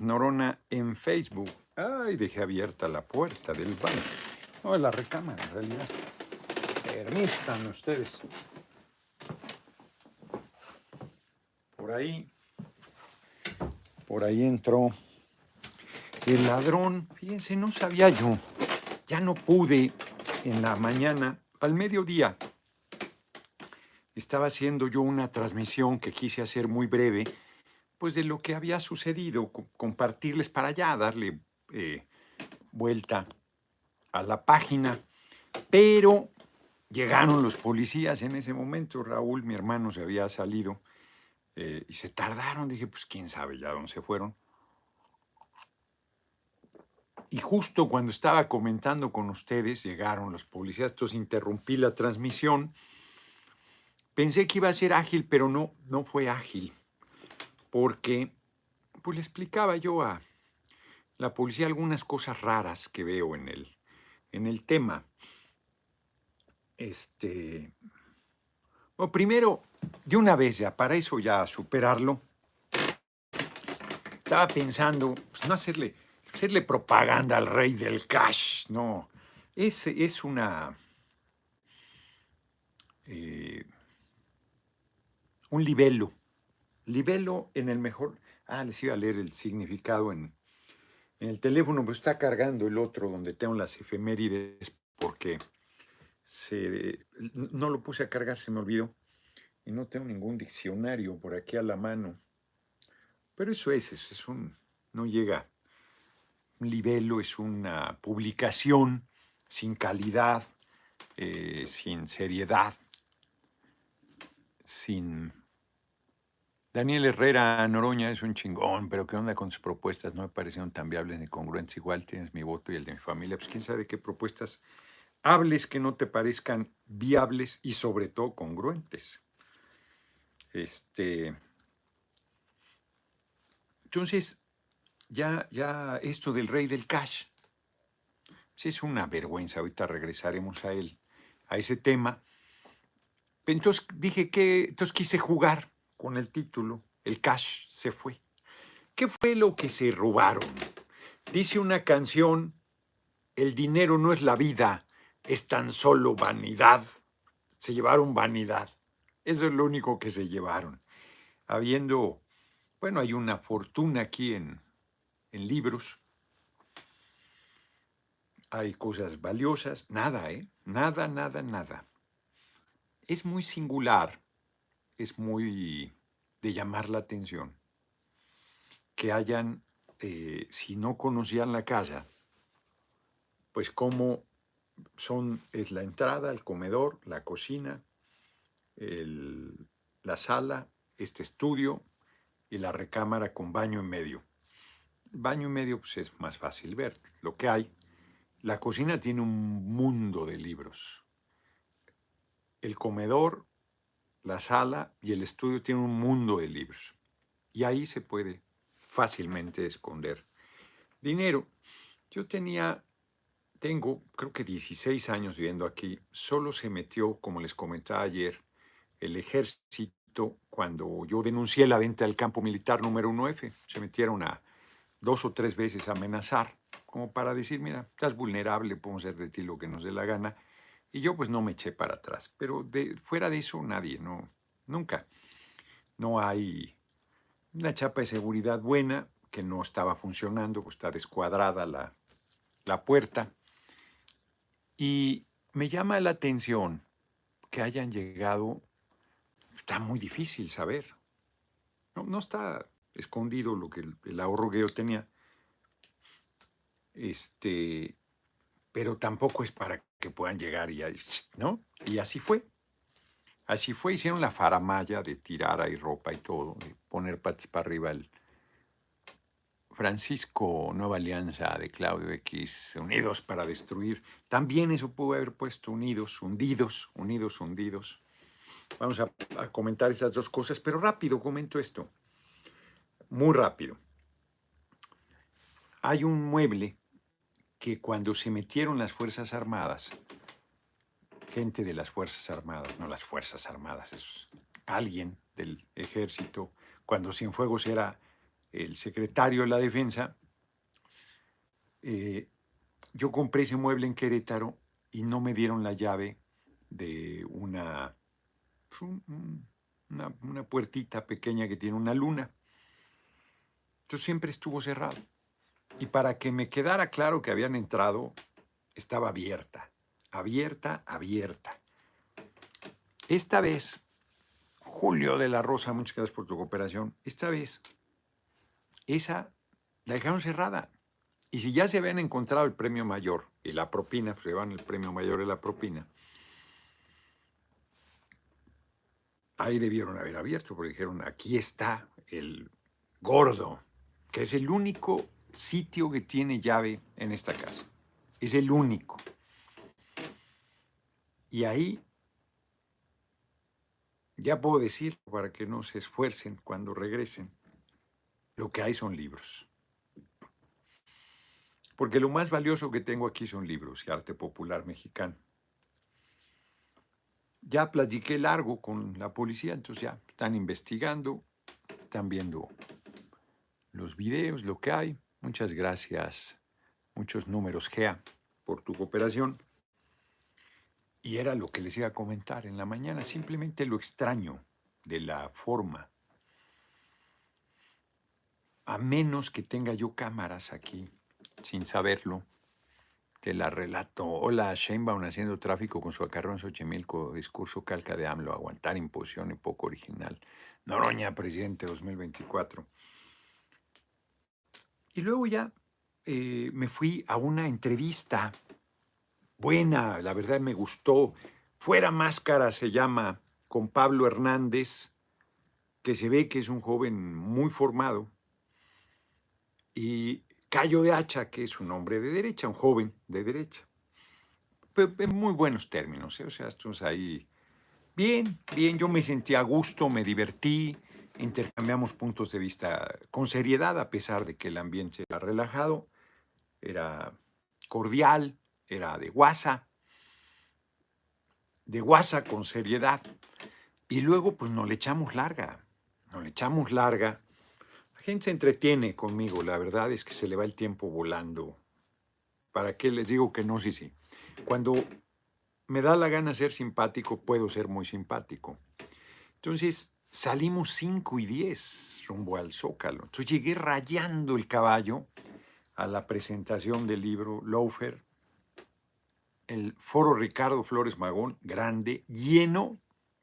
Norona en Facebook. Ay, dejé abierta la puerta del baño. No, es la recámara en realidad. Permítanme ustedes. Por ahí, por ahí entró el ladrón. Fíjense, no sabía yo. Ya no pude en la mañana, al mediodía. Estaba haciendo yo una transmisión que quise hacer muy breve pues de lo que había sucedido, compartirles para allá, darle eh, vuelta a la página. Pero llegaron los policías en ese momento, Raúl, mi hermano, se había salido eh, y se tardaron. Dije, pues quién sabe ya dónde se fueron. Y justo cuando estaba comentando con ustedes, llegaron los policías, entonces interrumpí la transmisión. Pensé que iba a ser ágil, pero no, no fue ágil porque pues le explicaba yo a la policía algunas cosas raras que veo en el, en el tema. Este, bueno, primero, de una vez ya, para eso ya superarlo, estaba pensando, pues, no hacerle, hacerle propaganda al rey del cash, no, es, es una... Eh, un libelo Libelo en el mejor... Ah, les iba a leer el significado en, en el teléfono, pero está cargando el otro donde tengo las efemérides porque no lo puse a cargar, se me olvidó. Y no tengo ningún diccionario por aquí a la mano. Pero eso es, eso es un... no llega. Un libelo es una publicación sin calidad, eh, sin seriedad, sin Daniel Herrera Noroña es un chingón, pero ¿qué onda con sus propuestas? No me parecieron tan viables ni congruentes. Igual tienes mi voto y el de mi familia. Pues quién sabe qué propuestas hables que no te parezcan viables y sobre todo congruentes. Este. Entonces, ya, ya esto del rey del cash, pues es una vergüenza. Ahorita regresaremos a él, a ese tema. Entonces dije que, entonces quise jugar con el título, el cash se fue. ¿Qué fue lo que se robaron? Dice una canción, el dinero no es la vida, es tan solo vanidad. Se llevaron vanidad. Eso es lo único que se llevaron. Habiendo, bueno, hay una fortuna aquí en, libros. Hay cosas valiosas. Nada, ¿eh? Nada, nada, nada. Es muy singular es muy de llamar la atención que hayan, eh, si no conocían la casa, pues cómo son, es la entrada, el comedor, la cocina, la sala, este estudio y la recámara con baño en medio. El baño en medio pues, es más fácil ver lo que hay. La cocina tiene un mundo de libros. El comedor la sala y el estudio tienen un mundo de libros. Y ahí se puede fácilmente esconder dinero. Yo tenía, tengo creo que 16 años viviendo aquí. Solo se metió, como les comentaba ayer, el ejército cuando yo denuncié la venta del campo militar número 1F. Se metieron a dos o tres veces a amenazar, como para decir, mira, estás vulnerable, podemos hacer de ti lo que nos dé la gana. Y yo pues no me eché para atrás, pero fuera de eso nadie, no, nunca. No hay una chapa de seguridad buena que no estaba funcionando, pues está descuadrada la, la puerta. Y me llama la atención que hayan llegado, está muy difícil saber. No, no está escondido lo que el, el, ahorro que yo tenía. Este, pero tampoco es para que puedan llegar y, ¿no? Y así fue. Así fue, hicieron la faramaya de tirar ahí ropa y todo, de poner patas para arriba el Francisco Nueva Alianza de Claudio X, Unidos para Destruir. También eso pudo haber puesto Unidos, hundidos, unidos, hundidos. Vamos a, a comentar esas dos cosas, pero rápido comento esto. Muy rápido. Hay un mueble que cuando se metieron las Fuerzas Armadas, gente de las Fuerzas Armadas, no las Fuerzas Armadas, es alguien del ejército, cuando Cienfuegos era el secretario de la defensa, eh, yo compré ese mueble en Querétaro y no me dieron la llave de una, pues, una, una puertita pequeña que tiene una luna. Entonces siempre estuvo cerrado. Y para que me quedara claro que habían entrado, estaba abierta, abierta, abierta. Esta vez, Julio de la Rosa, muchas gracias por tu cooperación, esta vez, esa la dejaron cerrada. Y si ya se habían encontrado el premio mayor y la propina, pues llevan el premio mayor y la propina, ahí debieron haber abierto, porque dijeron, aquí está el gordo, que es el único sitio que tiene llave en esta casa. Es el único. Y ahí ya puedo decir, para que no se esfuercen cuando regresen, lo que hay son libros. Porque lo más valioso que tengo aquí son libros y arte popular mexicano. Ya platiqué largo con la policía, entonces ya están investigando, están viendo los videos, lo que hay. Muchas gracias, muchos números, Gea, por tu cooperación. Y era lo que les iba a comentar en la mañana, simplemente lo extraño de la forma. A menos que tenga yo cámaras aquí sin saberlo, te la relato. Hola, Sheinbaum haciendo tráfico con su acarrón en Xochimilco, discurso calca de AMLO, aguantar imposición y poco original. Noroña, presidente 2024. Y luego ya eh, me fui a una entrevista buena, la verdad me gustó. Fuera Máscara se llama, con Pablo Hernández, que se ve que es un joven muy formado. Y Cayo de Hacha, que es un hombre de derecha, un joven de derecha. En muy buenos términos, ¿eh? o sea, estamos ahí bien, bien, yo me sentí a gusto, me divertí, intercambiamos puntos de vista con seriedad, a pesar de que el ambiente era relajado, era cordial, era de guasa, de guasa con seriedad. Y luego, pues nos le echamos larga, nos le echamos larga gente se entretiene conmigo, la verdad es que se le va el tiempo volando. ¿Para qué les digo que no? Sí, sí. Cuando me da la gana ser simpático, puedo ser muy simpático. Entonces salimos 5 y 10 rumbo al Zócalo. Entonces llegué rayando el caballo a la presentación del libro Loafer, el foro Ricardo Flores Magón, grande, lleno,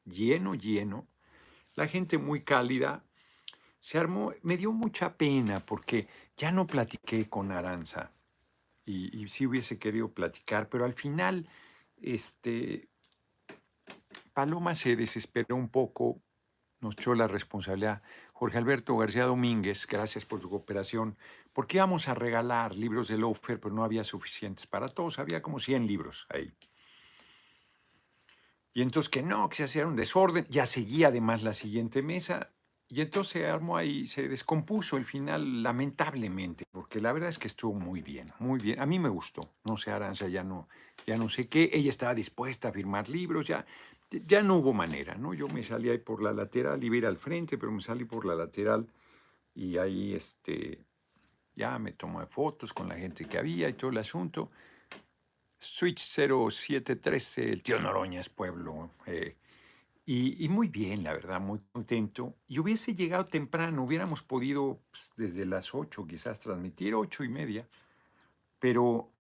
lleno, lleno. La gente muy cálida, se armó, me dio mucha pena porque ya no platiqué con Aranza y, y sí hubiese querido platicar, pero al final, este, Paloma se desesperó un poco, nos echó la responsabilidad. Jorge Alberto García Domínguez, gracias por tu cooperación, porque íbamos a regalar libros de Lofer, pero no había suficientes para todos, había como 100 libros ahí. Y entonces que no, que se hacía un desorden, ya seguía además la siguiente mesa, y entonces se armó ahí, se descompuso el final lamentablemente, porque la verdad es que estuvo muy bien, muy bien. A mí me gustó. No sé, Aranza, ya no, ya no sé qué. Ella estaba dispuesta a firmar libros, ya, ya no hubo manera, ¿no? Yo me salí ahí por la lateral, iba a al frente, pero me salí por la lateral y ahí este, ya me tomé fotos con la gente que había y todo el asunto. Switch 0713, el tío Noroña es pueblo. Eh, y, muy bien, la verdad, muy contento. Y hubiese llegado temprano, hubiéramos podido pues, desde las 8 quizás transmitir, ocho y media, pero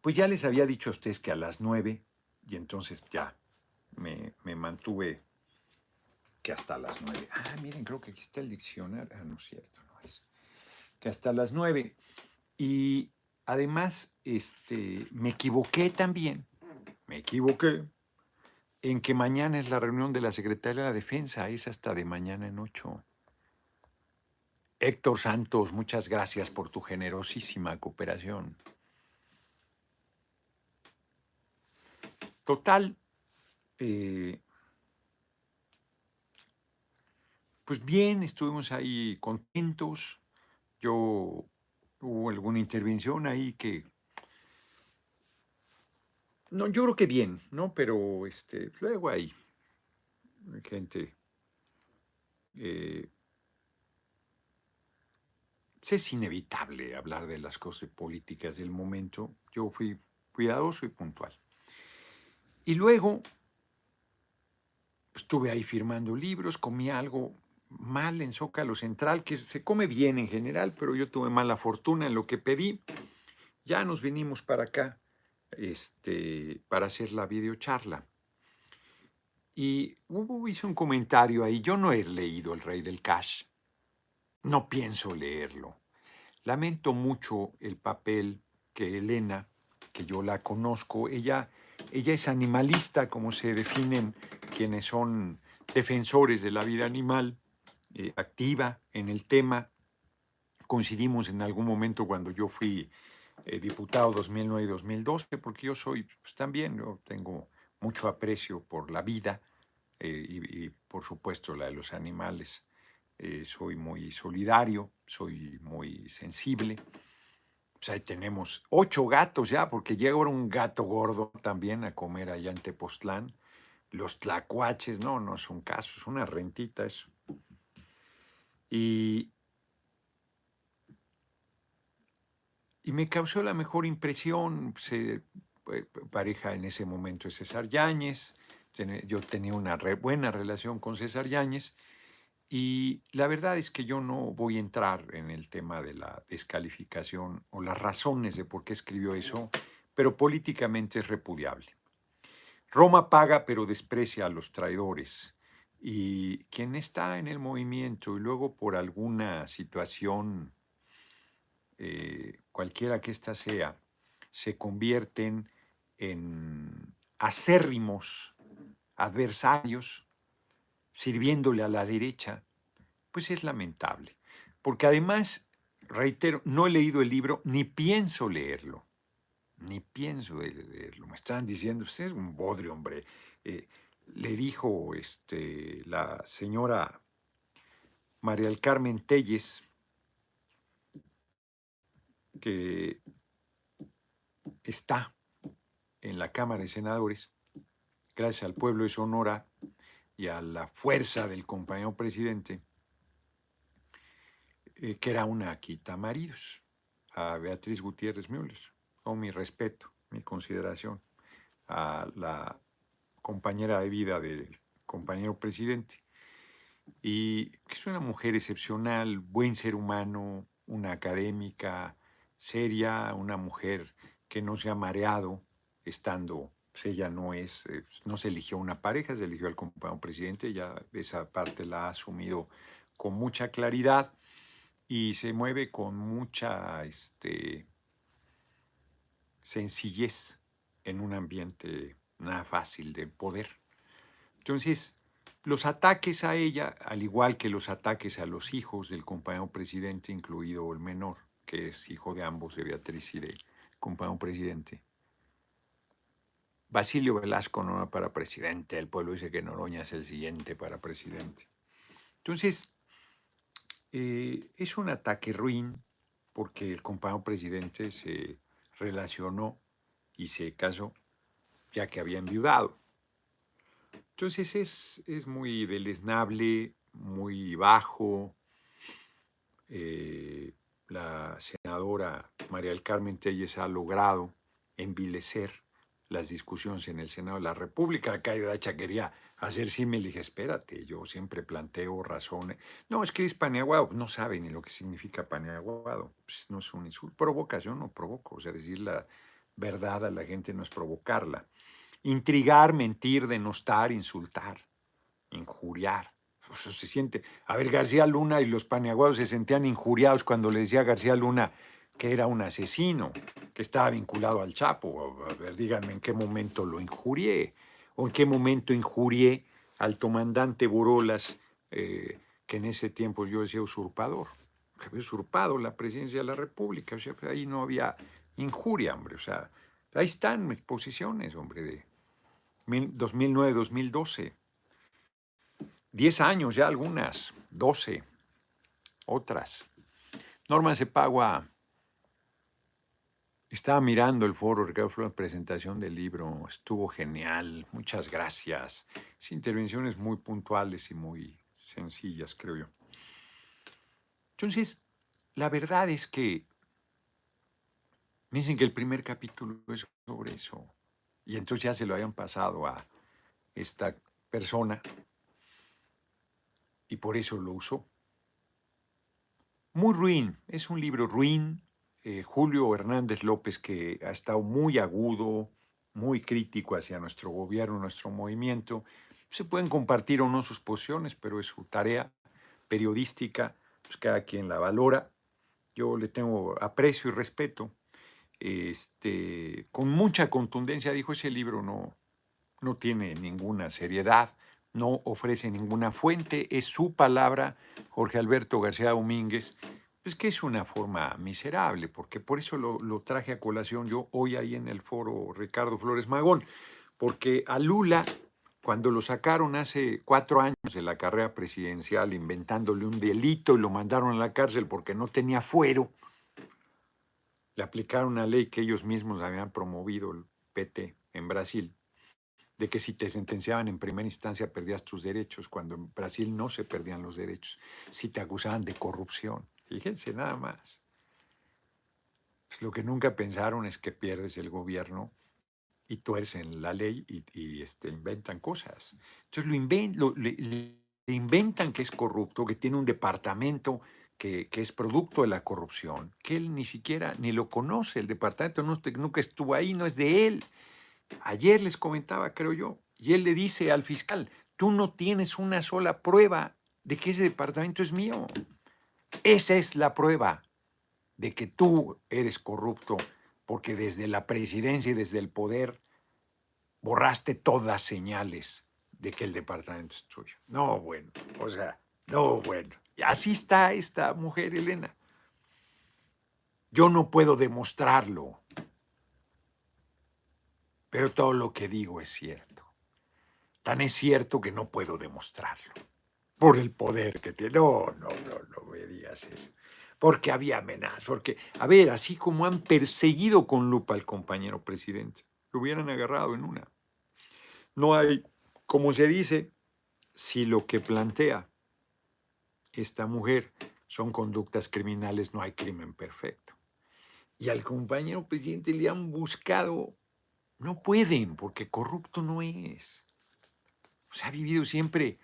pues ya les había dicho a ustedes que a las 9, y entonces ya me, mantuve que hasta las 9. Ah, miren, creo que aquí está el diccionario. Ah, no es cierto, no es. Que hasta las 9. Y además, este, me equivoqué también me equivoqué en que mañana es la reunión de la Secretaría de la Defensa, es hasta de mañana en ocho. Héctor Santos, muchas gracias por tu generosísima cooperación. Total, eh, pues bien, estuvimos ahí contentos. Yo hubo alguna intervención ahí que no, yo creo que bien, ¿no? Pero este, luego hay gente eh, es inevitable hablar de las cosas políticas del momento. Yo fui cuidadoso y puntual. Y luego estuve ahí firmando libros, comí algo mal en Zócalo Central, que se come bien en general, pero yo tuve mala fortuna en lo que pedí. Ya nos vinimos para acá este, para hacer la videocharla. Y hubo, hice un comentario ahí, yo no he leído El Rey del Cash, no pienso leerlo. Lamento mucho el papel que Elena, que yo la conozco, ella, ella es animalista, como se definen quienes son defensores de la vida animal, eh, activa en el tema. Coincidimos en algún momento cuando yo fui eh, diputado 2009 y 2012, porque yo soy, pues también, yo tengo mucho aprecio por la vida eh, y, por supuesto la de los animales. soy muy solidario, soy muy sensible. Pues ahí tenemos ocho gatos ya, porque llega ahora un gato gordo también a comer allá en Tepoztlán. Los tlacuaches, no, no es un caso, es una rentita eso. Y, y me causó la mejor impresión, pues, pareja en ese momento es César Yáñez, yo tenía una buena relación con César Yáñez, y la verdad es que yo no voy a entrar en el tema de la descalificación o las razones de por qué escribió eso, pero políticamente es repudiable. Roma paga pero desprecia a los traidores. Y quien está en el movimiento y luego por alguna situación, eh, cualquiera que ésta sea, se convierten en acérrimos adversarios, sirviéndole a la derecha, pues es lamentable. Porque además, reitero, no he leído el libro ni pienso leerlo. Ni pienso leerlo. Me están diciendo, usted es un bodrio, hombre. Eh, le dijo este, la señora María del Carmen Telles que está en la Cámara de Senadores, gracias al pueblo de Sonora y a la fuerza del compañero presidente, eh, que era una quita maridos, a Beatriz Gutiérrez Müller, con mi respeto, mi consideración, a la compañera de vida del compañero presidente. Y que es una mujer excepcional, buen ser humano, una académica seria, una mujer que no se ha mareado estando, pues ella no es, eh, no se eligió una pareja, se eligió al compañero presidente, ya esa parte la ha asumido con mucha claridad y se mueve con mucha este, sencillez en un ambiente nada fácil de poder. Entonces, los ataques a ella, al igual que los ataques a los hijos del compañero presidente, incluido el menor, que es hijo de ambos, de Beatriz y de compañero presidente. Basilio Velasco no era para presidente, el pueblo dice que Noroña es el siguiente para presidente. Entonces, eh, es un ataque ruin porque el compañero presidente se relacionó y se casó ya que había enviudado. Entonces es, es muy deleznable, muy bajo. Eh, la senadora María del Carmen Telles ha logrado envilecer las discusiones en el Senado de la República. Cayo Dacha quería hacer sí, me dije, espérate, yo siempre planteo razones. No, es que es paneaguado, no sabe ni lo que significa paneaguado. Pues no es un insulto. Provocación no provoco, o sea, decir la verdad a la gente no es provocarla. Intrigar, mentir, denostar, insultar, injuriar. Eso se siente. A ver, García Luna y los paneaguados se sentían injuriados cuando le decía a García Luna que era un asesino, que estaba vinculado al Chapo. A ver, díganme en qué momento lo injurié, o en qué momento injurié al comandante Borolas, eh, que en ese tiempo yo decía usurpador, que había usurpado la presidencia de la República. O sea, ahí no había injuria, hombre. O sea, ahí están mis posiciones, hombre, de 2009-2012. Diez años ya algunas, doce, otras. Norma Cepagua estaba mirando el foro, Ricardo la presentación del libro, estuvo genial, muchas gracias. intervenciones muy puntuales y muy sencillas, creo yo. Entonces, la verdad es que dicen que el primer capítulo es sobre eso. Y entonces ya se lo habían pasado a esta persona y por eso lo usó. Muy ruin, es un libro ruin. Eh, Julio Hernández López, que ha estado muy agudo, muy crítico hacia nuestro gobierno, nuestro movimiento. Se pueden compartir o no sus posiciones, pero es su tarea periodística, pues cada quien la valora. Yo le tengo aprecio y respeto. Este, con mucha contundencia dijo ese libro no, no tiene ninguna seriedad, no ofrece ninguna fuente, es su palabra, Jorge Alberto García Domínguez, pues que es una forma miserable, porque por eso lo, traje a colación yo hoy ahí en el foro Ricardo Flores Magón, porque a Lula, cuando lo sacaron hace cuatro años de la carrera presidencial, inventándole un delito y lo mandaron a la cárcel porque no tenía fuero, le aplicaron una ley que ellos mismos habían promovido, el PT, en Brasil, de que si te sentenciaban en primera instancia perdías tus derechos, cuando en Brasil no se perdían los derechos, si te acusaban de corrupción. Fíjense nada más. Pues lo que nunca pensaron es que pierdes el gobierno y tuercen la ley y, este, inventan cosas. Entonces lo, le, inventan que es corrupto, que tiene un departamento que, que, es producto de la corrupción, que él ni siquiera ni lo conoce, el departamento no, nunca estuvo ahí, no es de él. Ayer les comentaba, creo yo, y él le dice al fiscal, tú no tienes una sola prueba de que ese departamento es mío. Esa es la prueba de que tú eres corrupto, porque desde la presidencia y desde el poder borraste todas señales de que el departamento es tuyo. No, bueno, o sea, no, bueno. Así está esta mujer, Elena. Yo no puedo demostrarlo, pero todo lo que digo es cierto. Tan es cierto que no puedo demostrarlo. Por el poder que tiene. No, no, no, no me digas eso. Porque había amenazas. Porque, a ver, así como han perseguido con lupa al compañero presidente, lo hubieran agarrado en una. No hay, como se dice, si lo que plantea esta mujer son conductas criminales, no hay crimen perfecto. Y al compañero presidente le han buscado no pueden, porque corrupto no es. O sea, ha vivido siempre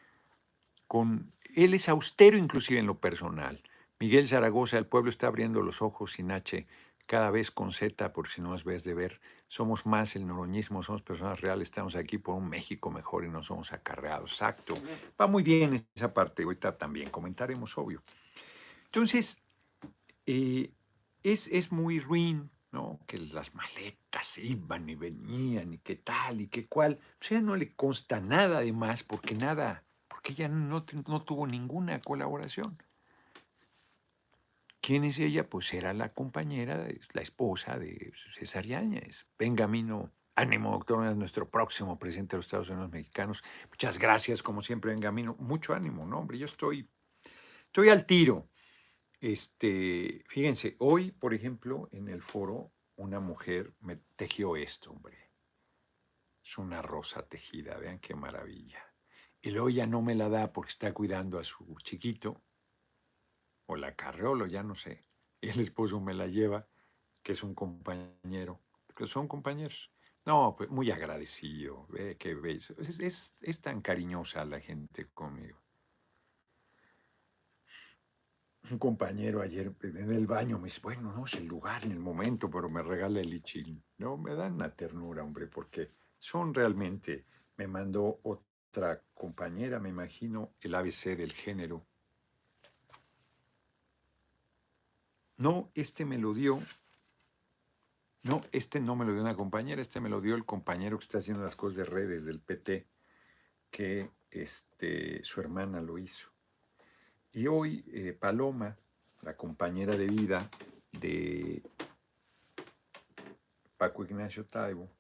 con... Él es austero inclusive en lo personal. Miguel Zaragoza, el pueblo está abriendo los ojos sin H, cada vez con Z, porque si no es vez de ver. Somos más el noroñismo, somos personas reales, estamos aquí por un México mejor y no somos acarreados. Exacto. Va muy bien esa parte, ahorita también comentaremos, obvio. Entonces, eh, es, es muy ruin que las maletas iban y venían y qué tal y qué cual. O sea, no le consta nada de más porque nada, porque ella no, no tuvo ninguna colaboración. ¿Quién es ella? Pues era la compañera, la esposa de César Yáñez. Benjamino, ánimo, doctor, es nuestro próximo presidente de los Estados Unidos mexicanos. Muchas gracias, como siempre, Benjamino. Mucho ánimo, ¿no? Hombre, yo estoy, estoy al tiro. Este, fíjense, hoy, por ejemplo, en el foro, una mujer me tejió esto, hombre. Es una rosa tejida, vean qué maravilla. Y luego no me la da porque está cuidando a su chiquito, o la carreolo, ya no sé. El esposo me la lleva, que es un compañero, que son compañeros. No, pues muy agradecido, ve que veis. es tan cariñosa la gente conmigo un compañero ayer en el baño me dice, bueno, no es el lugar ni el momento, pero me regala el ichil. No, me dan una ternura, hombre, porque son realmente, me mandó otra compañera, me imagino, el ABC del género. No, este me lo dio, no, este no me lo dio una compañera, este me lo dio el compañero que está haciendo las cosas de redes del PT, que este, su hermana lo hizo. Y hoy eh, Paloma, la compañera de vida de Paco Ignacio Taibo,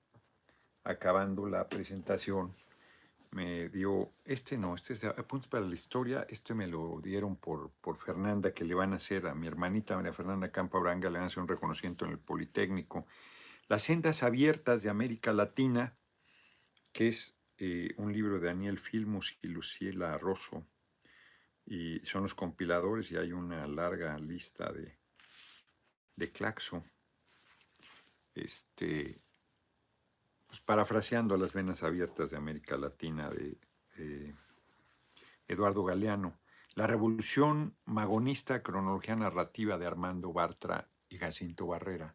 acabando la presentación, me dio, este no, este es de Apuntes para la Historia, este me lo dieron por, por Fernanda, que le van a hacer a mi hermanita María Fernanda Campo Branga, le van a hacer un reconocimiento en el Politécnico. Las sendas abiertas de América Latina, que es eh, un libro de Daniel Filmus y Luciela Rosso, y son los compiladores y hay una larga lista de, de Claxo. Este, pues parafraseando las venas abiertas de América Latina de eh, Eduardo Galeano, la revolución magonista, cronología narrativa de Armando Bartra y Jacinto Barrera.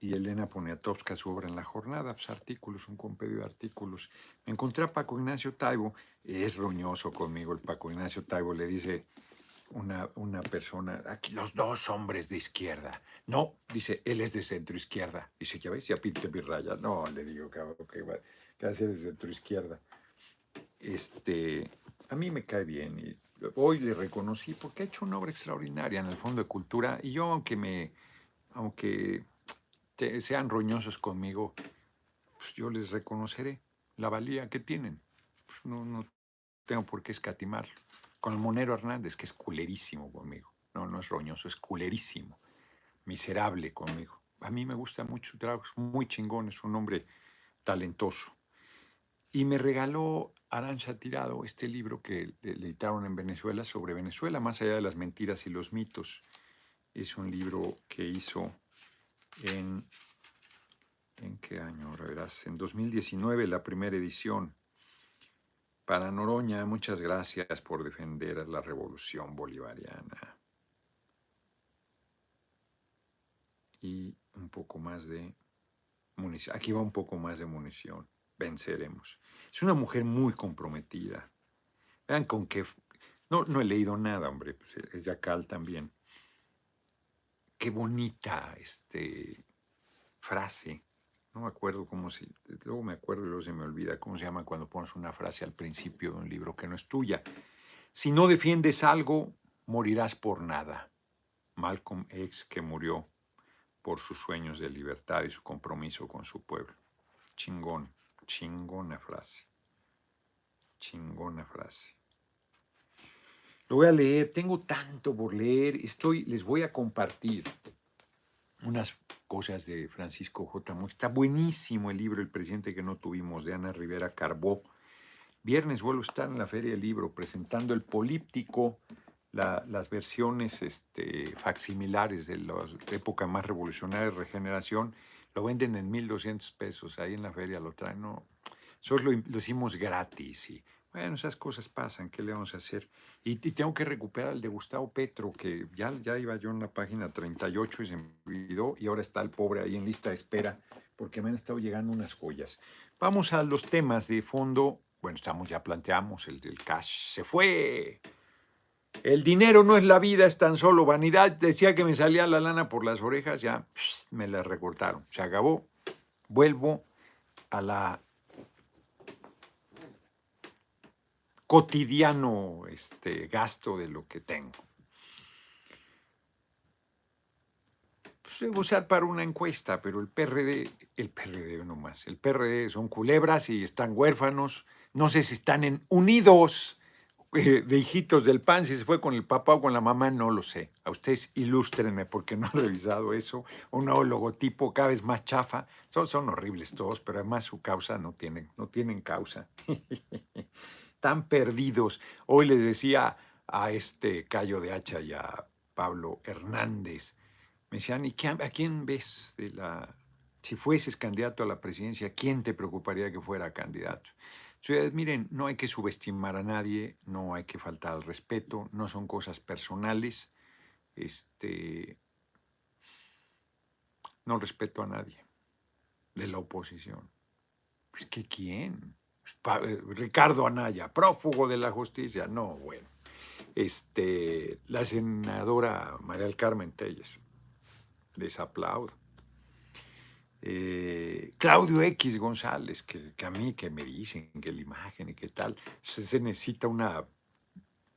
Y Elena Poniatowska, su obra en la jornada, pues artículos, un compendio de artículos. Me encontré a Paco Ignacio Taibo, es roñoso conmigo el Paco Ignacio Taibo, le dice, una, una, persona, aquí los dos hombres de izquierda. No, dice, él es de centro izquierda. Dice, ya ves, ya pinte mi raya. No, le digo, que, que, que hace de centro izquierda. Este, a mí me cae bien y hoy le reconocí porque ha hecho una obra extraordinaria en el Fondo de Cultura y yo, aunque me, aunque sean roñosos conmigo, pues yo les reconoceré la valía que tienen. Pues no, no tengo por qué escatimarlo con Monero Hernández, que es culerísimo conmigo. No, no es roñoso, es culerísimo, miserable conmigo. A mí me gusta mucho su trabajo, es muy chingón, es un hombre talentoso. Y me regaló Arancha Tirado este libro que le editaron en Venezuela sobre Venezuela, más allá de las mentiras y los mitos. Es un libro que hizo en... ¿En qué año? Ahora verás, en 2019, la primera edición. Para Noroña, muchas gracias por defender la revolución bolivariana. Y un poco más de munición. Aquí va un poco más de munición. Venceremos. Es una mujer muy comprometida. Vean con qué... No, no he leído nada, hombre. Pues, es de Acal también. Qué bonita este, frase no me acuerdo cómo se, luego me acuerdo y luego se me olvida cómo se llama cuando pones una frase al principio de un libro que no es tuya. Si no defiendes algo, morirás por nada. Malcolm X que murió por sus sueños de libertad y su compromiso con su pueblo. Chingón, chingona frase. Chingona frase. Lo voy a leer, tengo tanto por leer, estoy, les voy a compartir unas cosas de Francisco J. Mujica. Está buenísimo el libro El presidente que no tuvimos de Ana Rivera Carbó. Viernes vuelvo a estar en la Feria del Libro presentando el políptico, las versiones este, facsimilares de la época más revolucionaria de regeneración. Lo venden en 1.200 pesos, ahí en la feria lo traen. No, eso lo, lo hicimos gratis y bueno, esas cosas pasan, ¿qué le vamos a hacer? Y, tengo que recuperar el de Gustavo Petro, que ya, ya iba yo en la página 38 y se me olvidó, y ahora está el pobre ahí en lista de espera, porque me han estado llegando unas joyas. Vamos a los temas de fondo. Bueno, estamos, ya planteamos, el del cash se fue. El dinero no es la vida, es tan solo vanidad. Decía que me salía la lana por las orejas, ya me la recortaron. Se acabó. Vuelvo a la cotidiano este, gasto de lo que tengo. Pues debo usar para una encuesta, pero el PRD, el PRD nomás, el PRD son culebras y están huérfanos, no sé si están en, unidos eh, de hijitos del pan, si se fue con el papá o con la mamá, no lo sé. A ustedes ilústrenme porque no he revisado eso. Un nuevo logotipo cada vez más chafa. Son, son horribles todos, pero además su causa no tienen, no tienen causa. están perdidos. Hoy les decía a este Cayo de Hacha y a Pablo Hernández, me decían, ¿y a quién ves de la... Si fueses candidato a la presidencia, ¿quién te preocuparía que fuera candidato? Entonces, miren, no hay que subestimar a nadie, no hay que faltar al respeto, no son cosas personales. Este, no respeto a nadie de la oposición. Pues que quién. Eh, Ricardo Anaya, prófugo de la justicia. No, bueno. Este, la senadora María del Carmen Telles, desaplaudo. Eh, Claudio X González, que, a mí que me dicen que la imagen y qué tal, se, necesita una,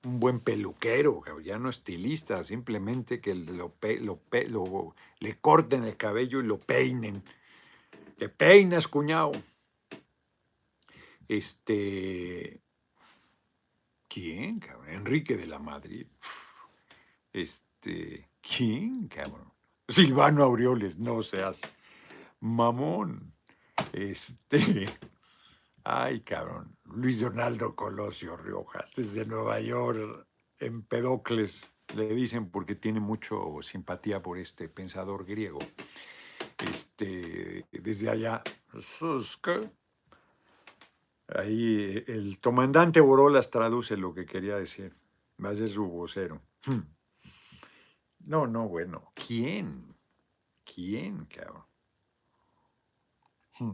un buen peluquero, ya no estilista, simplemente que lo, lo, le corten el cabello y lo peinen. Que peinas, cuñado. Este. ¿Quién, cabrón? Enrique de la Madrid. Este. ¿Quién, cabrón? Silvano Aureoles, no seas mamón. Este. Ay, cabrón. Luis Donaldo Colosio Riojas, desde Nueva York, Empedocles, le dicen porque tiene mucho simpatía por este pensador griego. Este, desde allá, ahí el comandante Borolas traduce lo que quería decir. Va a ser su vocero. Hmm. No, no, bueno. ¿Quién? ¿Quién, cabrón? Hmm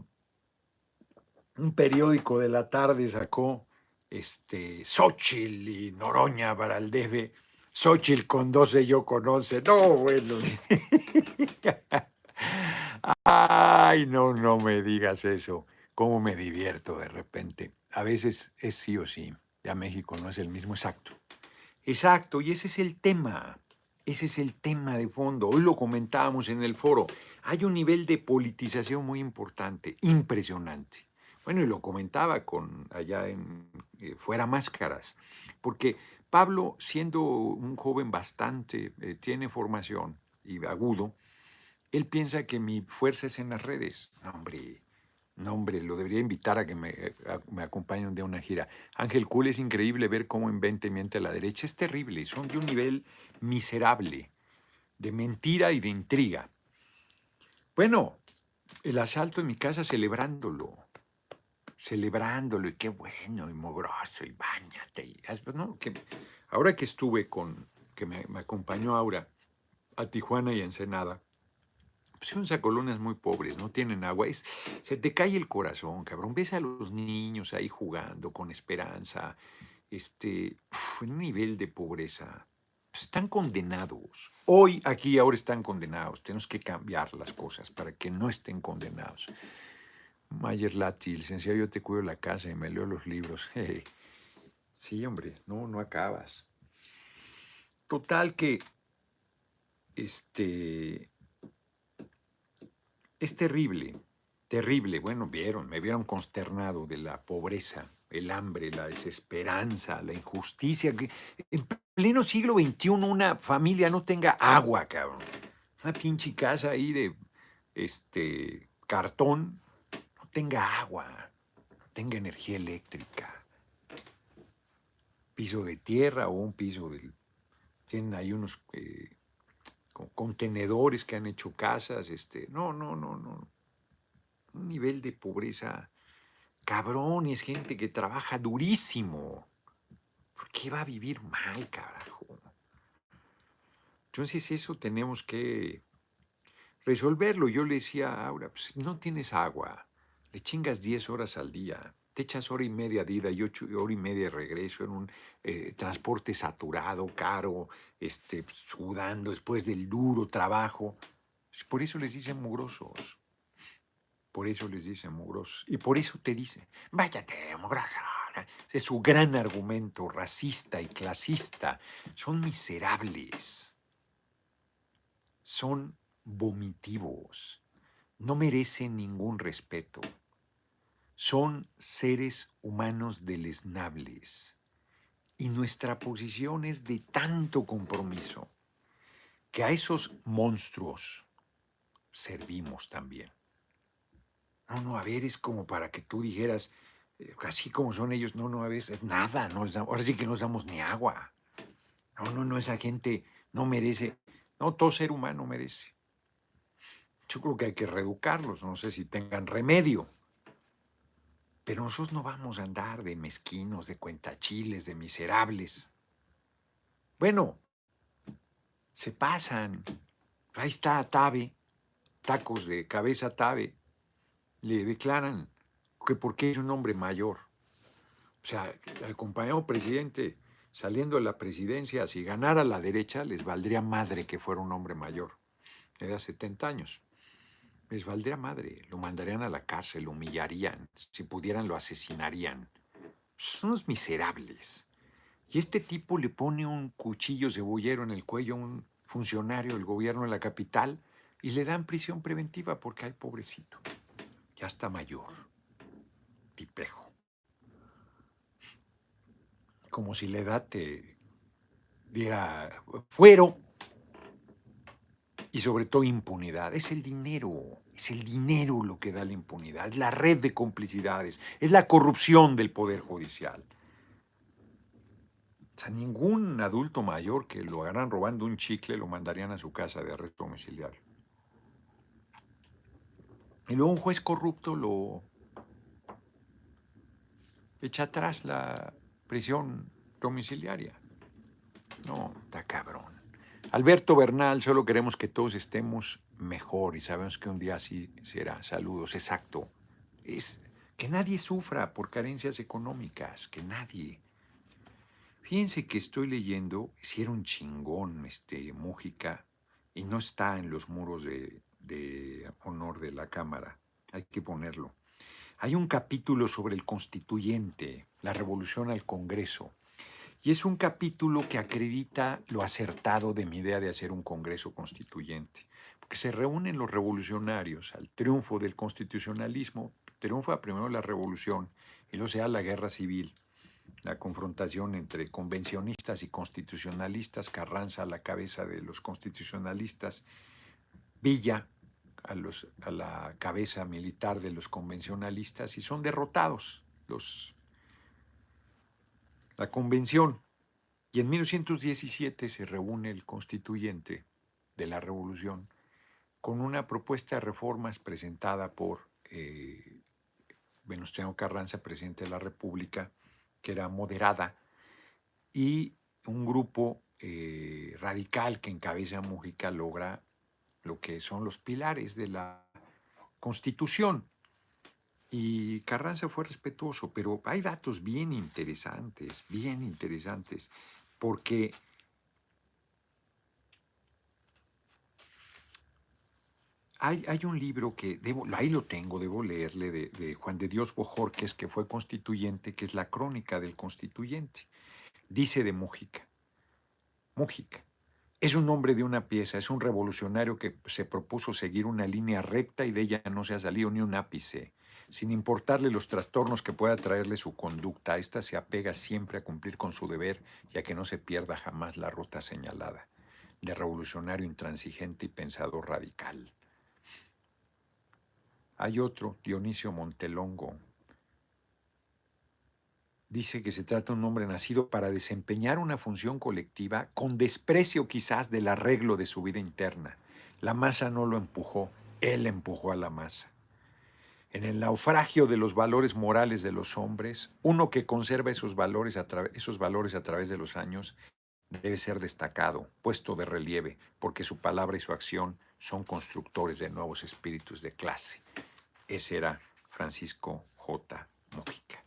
un periódico de la tarde sacó este, Xochitl y Noroña para el DF. Xochitl con 12, yo con 11. No, bueno. Ay, no, no me digas eso. ¿Cómo me divierto de repente? A veces es sí o sí. Ya México no es el mismo exacto. Exacto, y ese es el tema. Ese es el tema de fondo. Hoy lo comentábamos en el foro. Hay un nivel de politización muy importante, impresionante. Bueno, y lo comentaba con allá en eh, Fuera Máscaras, porque Pablo, siendo un joven bastante, eh, tiene formación y agudo, él piensa que mi fuerza es en las redes. Hombre, no, hombre, lo debería invitar a que me, eh, me acompañe de una gira. Ángel Cool es increíble ver cómo inventa y miente a la derecha. Es terrible, son de un nivel miserable, de mentira y de intriga. Bueno, el asalto en mi casa celebrándolo celebrándolo y qué bueno y mogroso y bañate. Y, que, ahora que estuve con, que me, acompañó Aura a Tijuana y a Ensenada, pues son sacolones muy pobres, no tienen agua. Es, se te cae el corazón, cabrón. Ves a los niños ahí jugando con esperanza, este, en un nivel de pobreza. Pues están condenados. Hoy, aquí, ahora están condenados. Tenemos que cambiar las cosas para que no estén condenados. Mayer Lati, licenciado, yo te cuido la casa y me leo los libros. Sí, hombre, no, no acabas. Total que este es terrible, terrible. Bueno, vieron, me vieron consternado de la pobreza, el hambre, la desesperanza, la injusticia. Que en pleno siglo XXI una familia no tenga agua, cabrón. Una pinche casa ahí de este cartón tenga agua, tenga energía eléctrica, piso de tierra o un piso del... Tienen ahí unos eh, contenedores que han hecho casas, este, no, no, no, no. Un nivel de pobreza cabrón, es gente que trabaja durísimo. ¿Por qué va a vivir mal, carajo? Entonces eso tenemos que resolverlo. Yo le decía a pues no tienes agua, le chingas 10 horas al día, te echas hora y media de ida y ocho, hora y media de regreso en un eh, transporte saturado, caro, este, sudando después del duro trabajo. Por eso les dicen mugrosos. Por eso les dicen mugrosos. Y por eso te dicen, váyate, mugroso. Es su gran argumento racista y clasista. Son miserables. Son vomitivos. No merecen ningún respeto son seres humanos deleznables y nuestra posición es de tanto compromiso que a esos monstruos servimos también. No, no, a ver, es como para que tú dijeras, eh, así como son ellos, no, no, a veces nada, no ahora sí que no damos ni agua. No, no, no, esa gente no merece, no, todo ser humano merece. Yo creo que hay que reeducarlos, no sé si tengan remedio. Pero nosotros no vamos a andar de mezquinos, de cuentachiles, de miserables. Bueno, se pasan. Ahí está Tabe, tacos de cabeza Tabe. Le declaran que porque es un hombre mayor. O sea, al compañero presidente saliendo de la presidencia, si ganara la derecha, les valdría madre que fuera un hombre mayor. Era 70 años les valdría madre, lo mandarían a la cárcel, lo humillarían, si pudieran lo asesinarían. Son unos miserables. Y este tipo le pone un cuchillo cebollero en el cuello a un funcionario del gobierno de la capital y le dan prisión preventiva porque hay pobrecito. Ya está mayor. Tipejo. Como si la edad te diera fuero y sobre todo impunidad. Es el dinero, es el dinero lo que da la impunidad, es la red de complicidades, es la corrupción del Poder Judicial. O sea, ningún adulto mayor que lo agarran robando un chicle lo mandarían a su casa de arresto domiciliario. Y luego un juez corrupto lo echa atrás la prisión domiciliaria. No, está cabrón. Alberto Bernal, solo queremos que todos estemos mejor y sabemos que un día así será. Saludos, exacto. Es que nadie sufra por carencias económicas, que nadie. Fíjense que estoy leyendo, si era un chingón este Mújica, y no está en los muros de, de honor de la Cámara, hay que ponerlo. Hay un capítulo sobre el constituyente, la revolución al Congreso. Y es un capítulo que acredita lo acertado de mi idea de hacer un Congreso constituyente, se reúnen los revolucionarios al triunfo del constitucionalismo, triunfa primero la revolución y luego se da la guerra civil, la confrontación entre convencionistas y constitucionalistas, Carranza a la cabeza de los constitucionalistas, Villa a la cabeza militar de los convencionalistas y son derrotados los la convención. Y en 1917 se reúne el constituyente de la revolución con una propuesta de reformas presentada por eh, Venustiano Carranza, presidente de la República, que era moderada, y un grupo eh, radical que encabeza Mujica logra lo que son los pilares de la Constitución. Y Carranza fue respetuoso, pero hay datos bien interesantes, bien interesantes, porque hay, un libro que, debo, ahí lo tengo, debo leerle, de, de Juan de Dios Bojorques, que fue constituyente, que es la crónica del constituyente. Dice de Mújica, Mújica, es un hombre de una pieza, es un revolucionario que se propuso seguir una línea recta y de ella no se ha salido ni un ápice sin importarle los trastornos que pueda traerle su conducta, ésta se apega siempre a cumplir con su deber y a que no se pierda jamás la ruta señalada, de revolucionario intransigente y pensador radical. Hay otro, Dionisio Montelongo. Dice que se trata de un hombre nacido para desempeñar una función colectiva con desprecio quizás del arreglo de su vida interna. La masa no lo empujó, él empujó a la masa en el naufragio de los valores morales de los hombres, uno que conserva esos valores, a esos valores a través de los años debe ser destacado, puesto de relieve, porque su palabra y su acción son constructores de nuevos espíritus de clase. Ese era Francisco J. Mujica.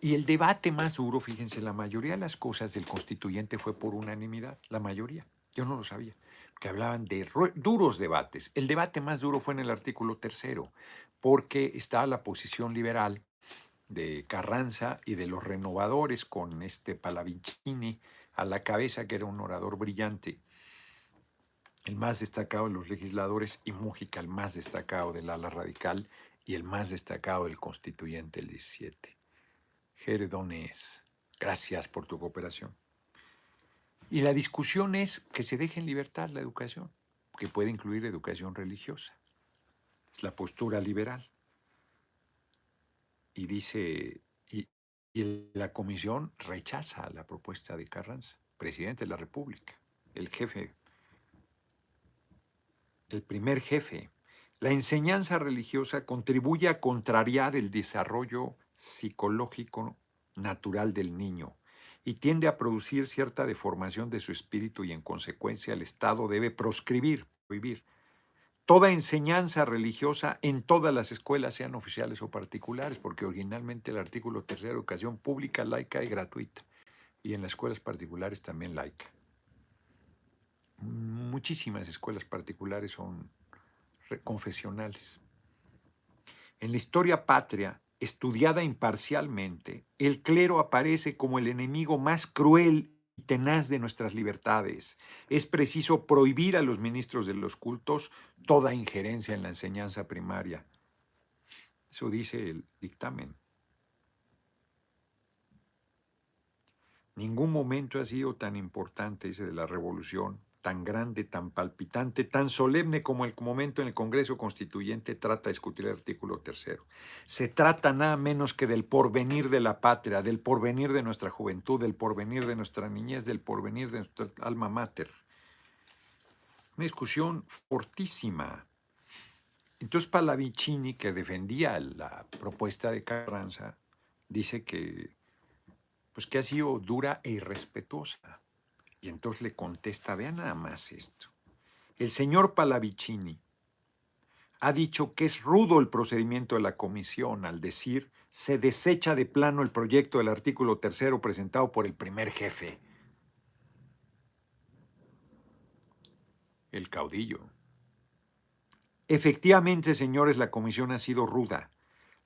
Y el debate más duro, fíjense, la mayoría de las cosas del constituyente fue por unanimidad, la mayoría. Yo no lo sabía, que hablaban de duros debates. El debate más duro fue en el artículo tercero, porque estaba la posición liberal de Carranza y de los renovadores con este Palavicini a la cabeza, que era un orador brillante, el más destacado de los legisladores, y Mújica, el más destacado del ala radical y el más destacado del constituyente, el 17. Jeredones, gracias por tu cooperación. Y la discusión es que se deje en libertad la educación, que puede incluir educación religiosa. Es la postura liberal. Y dice, y, la comisión rechaza la propuesta de Carranza, presidente de la República, el jefe, el primer jefe. La enseñanza religiosa contribuye a contrariar el desarrollo psicológico natural del niño y tiende a producir cierta deformación de su espíritu y en consecuencia el Estado debe proscribir, prohibir toda enseñanza religiosa en todas las escuelas, sean oficiales o particulares, porque originalmente el artículo tercero, educación pública, laica y gratuita, y en las escuelas particulares también laica. Muchísimas escuelas particulares son confesionales. En la historia patria, estudiada imparcialmente, el clero aparece como el enemigo más cruel y tenaz de nuestras libertades. Es preciso prohibir a los ministros de los cultos toda injerencia en la enseñanza primaria. Eso dice el dictamen. Ningún momento ha sido tan importante, ese de la revolución, tan grande, tan palpitante, tan solemne como el momento en el Congreso Constituyente trata de discutir el artículo tercero. Se trata nada menos que del porvenir de la patria, del porvenir de nuestra juventud, del porvenir de nuestra niñez, del porvenir de nuestra alma mater. Una discusión fortísima. Entonces Pallavicini, que defendía la propuesta de Carranza, dice que, pues que ha sido dura e irrespetuosa. Y entonces le contesta, vean nada más esto. El señor Pallavicini ha dicho que es rudo el procedimiento de la comisión al decir se desecha de plano el proyecto del artículo tercero presentado por el primer jefe. El caudillo. Efectivamente, señores, la comisión ha sido ruda,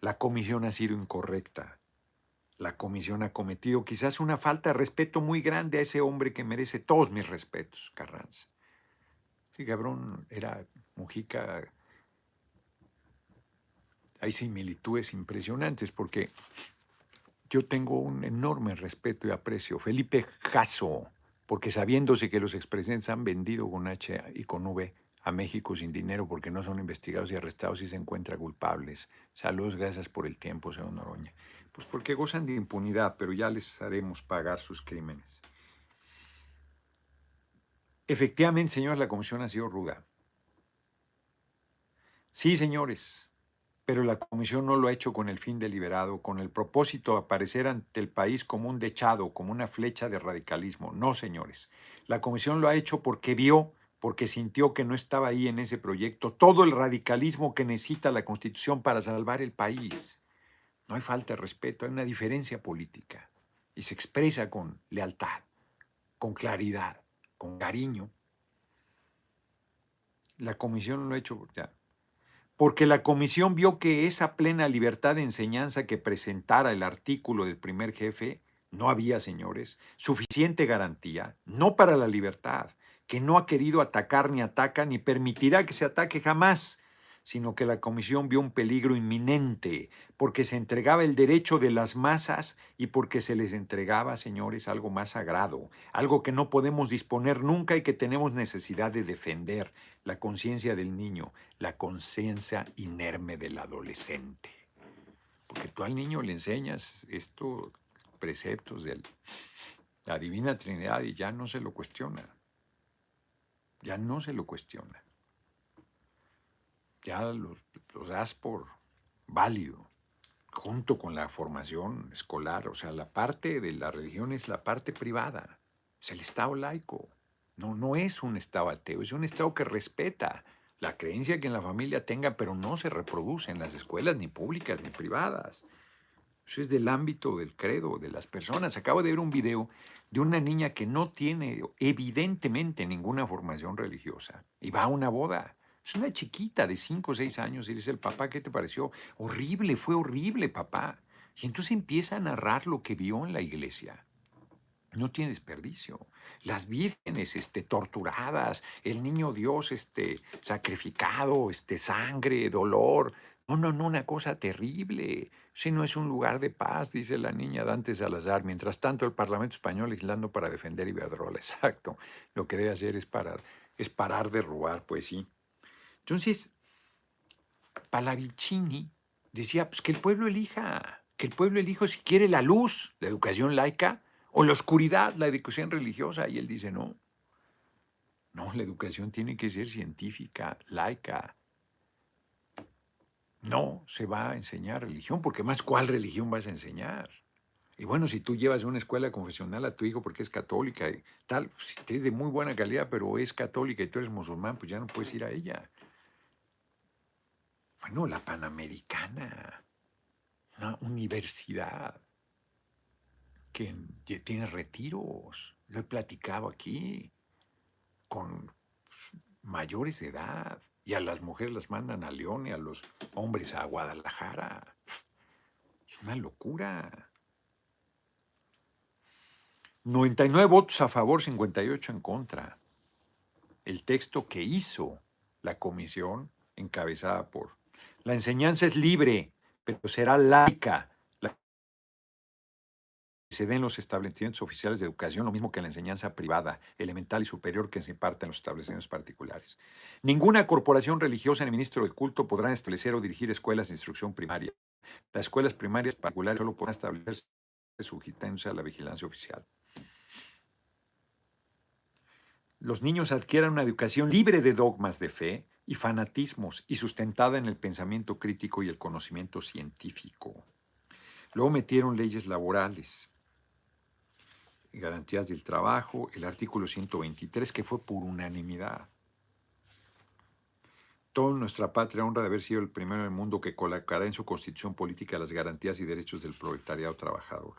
la comisión ha sido incorrecta, la comisión ha cometido quizás una falta de respeto muy grande a ese hombre que merece todos mis respetos, Carranza. Sí, cabrón, era Mujica. Hay similitudes impresionantes porque yo tengo un enorme respeto y aprecio. Felipe Jasso, porque sabiéndose que los expresidentes han vendido con H y con V a México sin dinero porque no son investigados y arrestados y se encuentran culpables. Saludos, gracias por el tiempo, señor Noroña. Pues porque gozan de impunidad, pero ya les haremos pagar sus crímenes. Efectivamente, señores, la comisión ha sido ruda. Sí, señores, pero la comisión no lo ha hecho con el fin deliberado, con el propósito de aparecer ante el país como un dechado, como una flecha de radicalismo. No, señores. La comisión lo ha hecho porque vio, porque sintió que no estaba ahí en ese proyecto todo el radicalismo que necesita la Constitución para salvar el país. No hay falta de respeto, hay una diferencia política y se expresa con lealtad, con claridad, con cariño. La comisión lo ha hecho ya. Porque la comisión vio que esa plena libertad de enseñanza que presentara el artículo del primer jefe, no había, señores, suficiente garantía, no para la libertad, que no ha querido atacar ni ataca ni permitirá que se ataque jamás sino que la comisión vio un peligro inminente, porque se entregaba el derecho de las masas y porque se les entregaba, señores, algo más sagrado, algo que no podemos disponer nunca y que tenemos necesidad de defender, la conciencia del niño, la conciencia inerme del adolescente. Porque tú al niño le enseñas estos preceptos de la Divina Trinidad y ya no se lo cuestiona. Ya no se lo cuestiona ya los, das por válido, junto con la formación escolar. O sea, la parte de la religión es la parte privada, es el Estado laico. No, no es un Estado ateo, es un Estado que respeta la creencia que en la familia tenga, pero no se reproduce en las escuelas ni públicas ni privadas. Eso es del ámbito del credo, de las personas. Acabo de ver un video de una niña que no tiene evidentemente ninguna formación religiosa y va a una boda es una chiquita de 5 o 6 años y dice el papá, ¿qué te pareció? Horrible, fue horrible, papá. Y entonces empieza a narrar lo que vio en la iglesia. No tiene desperdicio. Las vírgenes este, torturadas, el niño Dios este, sacrificado, este, sangre, dolor. No, no, no, una cosa terrible. Si no es un lugar de paz, dice la niña Dante Salazar. Mientras tanto, el Parlamento Español aislando para defender Iberdrola. Exacto. Lo que debe hacer es parar, es parar de robar, pues sí. Entonces, Palavicini decía, pues que el pueblo elija, que el pueblo elija si quiere la luz, la educación laica, o la oscuridad, la educación religiosa. Y él dice, no, no, la educación tiene que ser científica, laica. No se va a enseñar religión, porque más cuál religión vas a enseñar. Y bueno, si tú llevas una escuela confesional a tu hijo porque es católica y tal, si es de muy buena calidad, pero es católica y tú eres musulmán, pues ya no puedes ir a ella. Bueno, la Panamericana, una universidad que tiene retiros. Lo he platicado aquí con mayores de edad. Y a las mujeres las mandan a León y a los hombres a Guadalajara. Es una locura. 99 votos a favor, 58 en contra. El texto que hizo la comisión encabezada por la enseñanza es libre, pero será laica. se den los establecimientos oficiales de educación, lo mismo que la enseñanza privada, elemental y superior que se imparte en los establecimientos particulares. Ninguna corporación religiosa ni ministro del culto podrán establecer o dirigir escuelas de instrucción primaria. Las escuelas primarias particulares solo podrán establecerse sujetándose a la vigilancia oficial. Los niños adquieran una educación libre de dogmas de fe y fanatismos y sustentada en el pensamiento crítico y el conocimiento científico. Luego metieron leyes laborales, garantías del trabajo, el artículo 123, que fue por unanimidad. Toda nuestra patria honra de haber sido el primero del mundo que colocará en su constitución política las garantías y derechos del proletariado trabajador.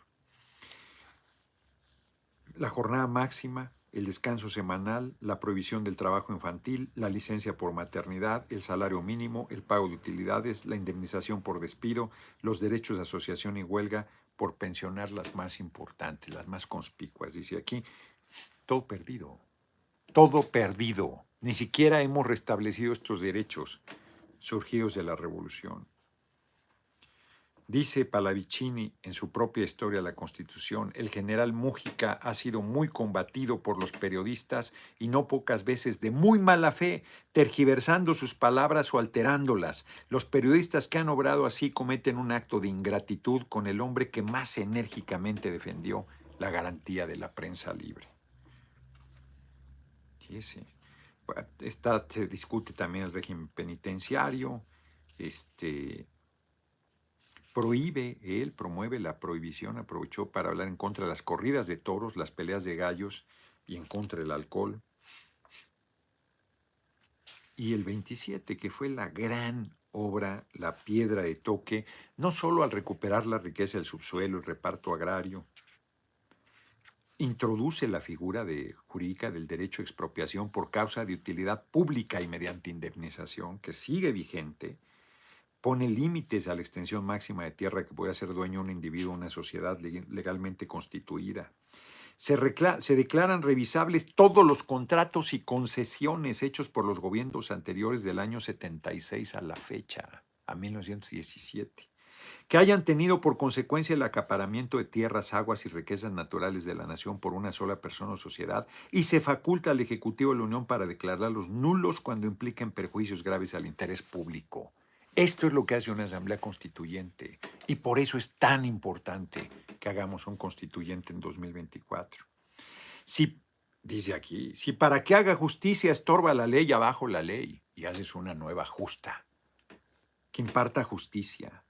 La jornada máxima, el descanso semanal, la prohibición del trabajo infantil, la licencia por maternidad, el salario mínimo, el pago de utilidades, la indemnización por despido, los derechos de asociación y huelga, por pensionar las más importantes, las más conspicuas. Dice aquí, todo perdido, todo perdido. Ni siquiera hemos restablecido estos derechos surgidos de la revolución. Dice Pallavicini en su propia historia de la Constitución, el general Mújica ha sido muy combatido por los periodistas y no pocas veces de muy mala fe, tergiversando sus palabras o alterándolas. Los periodistas que han obrado así cometen un acto de ingratitud con el hombre que más enérgicamente defendió la garantía de la prensa libre. Está, se discute también el régimen penitenciario, este, prohíbe, él promueve la prohibición, aprovechó para hablar en contra de las corridas de toros, las peleas de gallos y en contra del alcohol. Y el 27, que fue la gran obra, la piedra de toque, no solo al recuperar la riqueza del subsuelo, el reparto agrario, introduce la figura de, jurídica del derecho a expropiación por causa de utilidad pública y mediante indemnización, que sigue vigente, pone límites a la extensión máxima de tierra que puede ser dueño un individuo o una sociedad legalmente constituida. Se, se, declaran revisables todos los contratos y concesiones hechos por los gobiernos anteriores del año 76 a la fecha, a 1917, que hayan tenido por consecuencia el acaparamiento de tierras, aguas y riquezas naturales de la nación por una sola persona o sociedad, y se faculta al Ejecutivo de la Unión para declararlos nulos cuando impliquen perjuicios graves al interés público. Esto es lo que hace una asamblea constituyente y por eso es tan importante que hagamos un constituyente en 2024. Si, dice aquí, si para que haga justicia estorba la ley, abajo la ley y haces una nueva justa, que imparta justicia.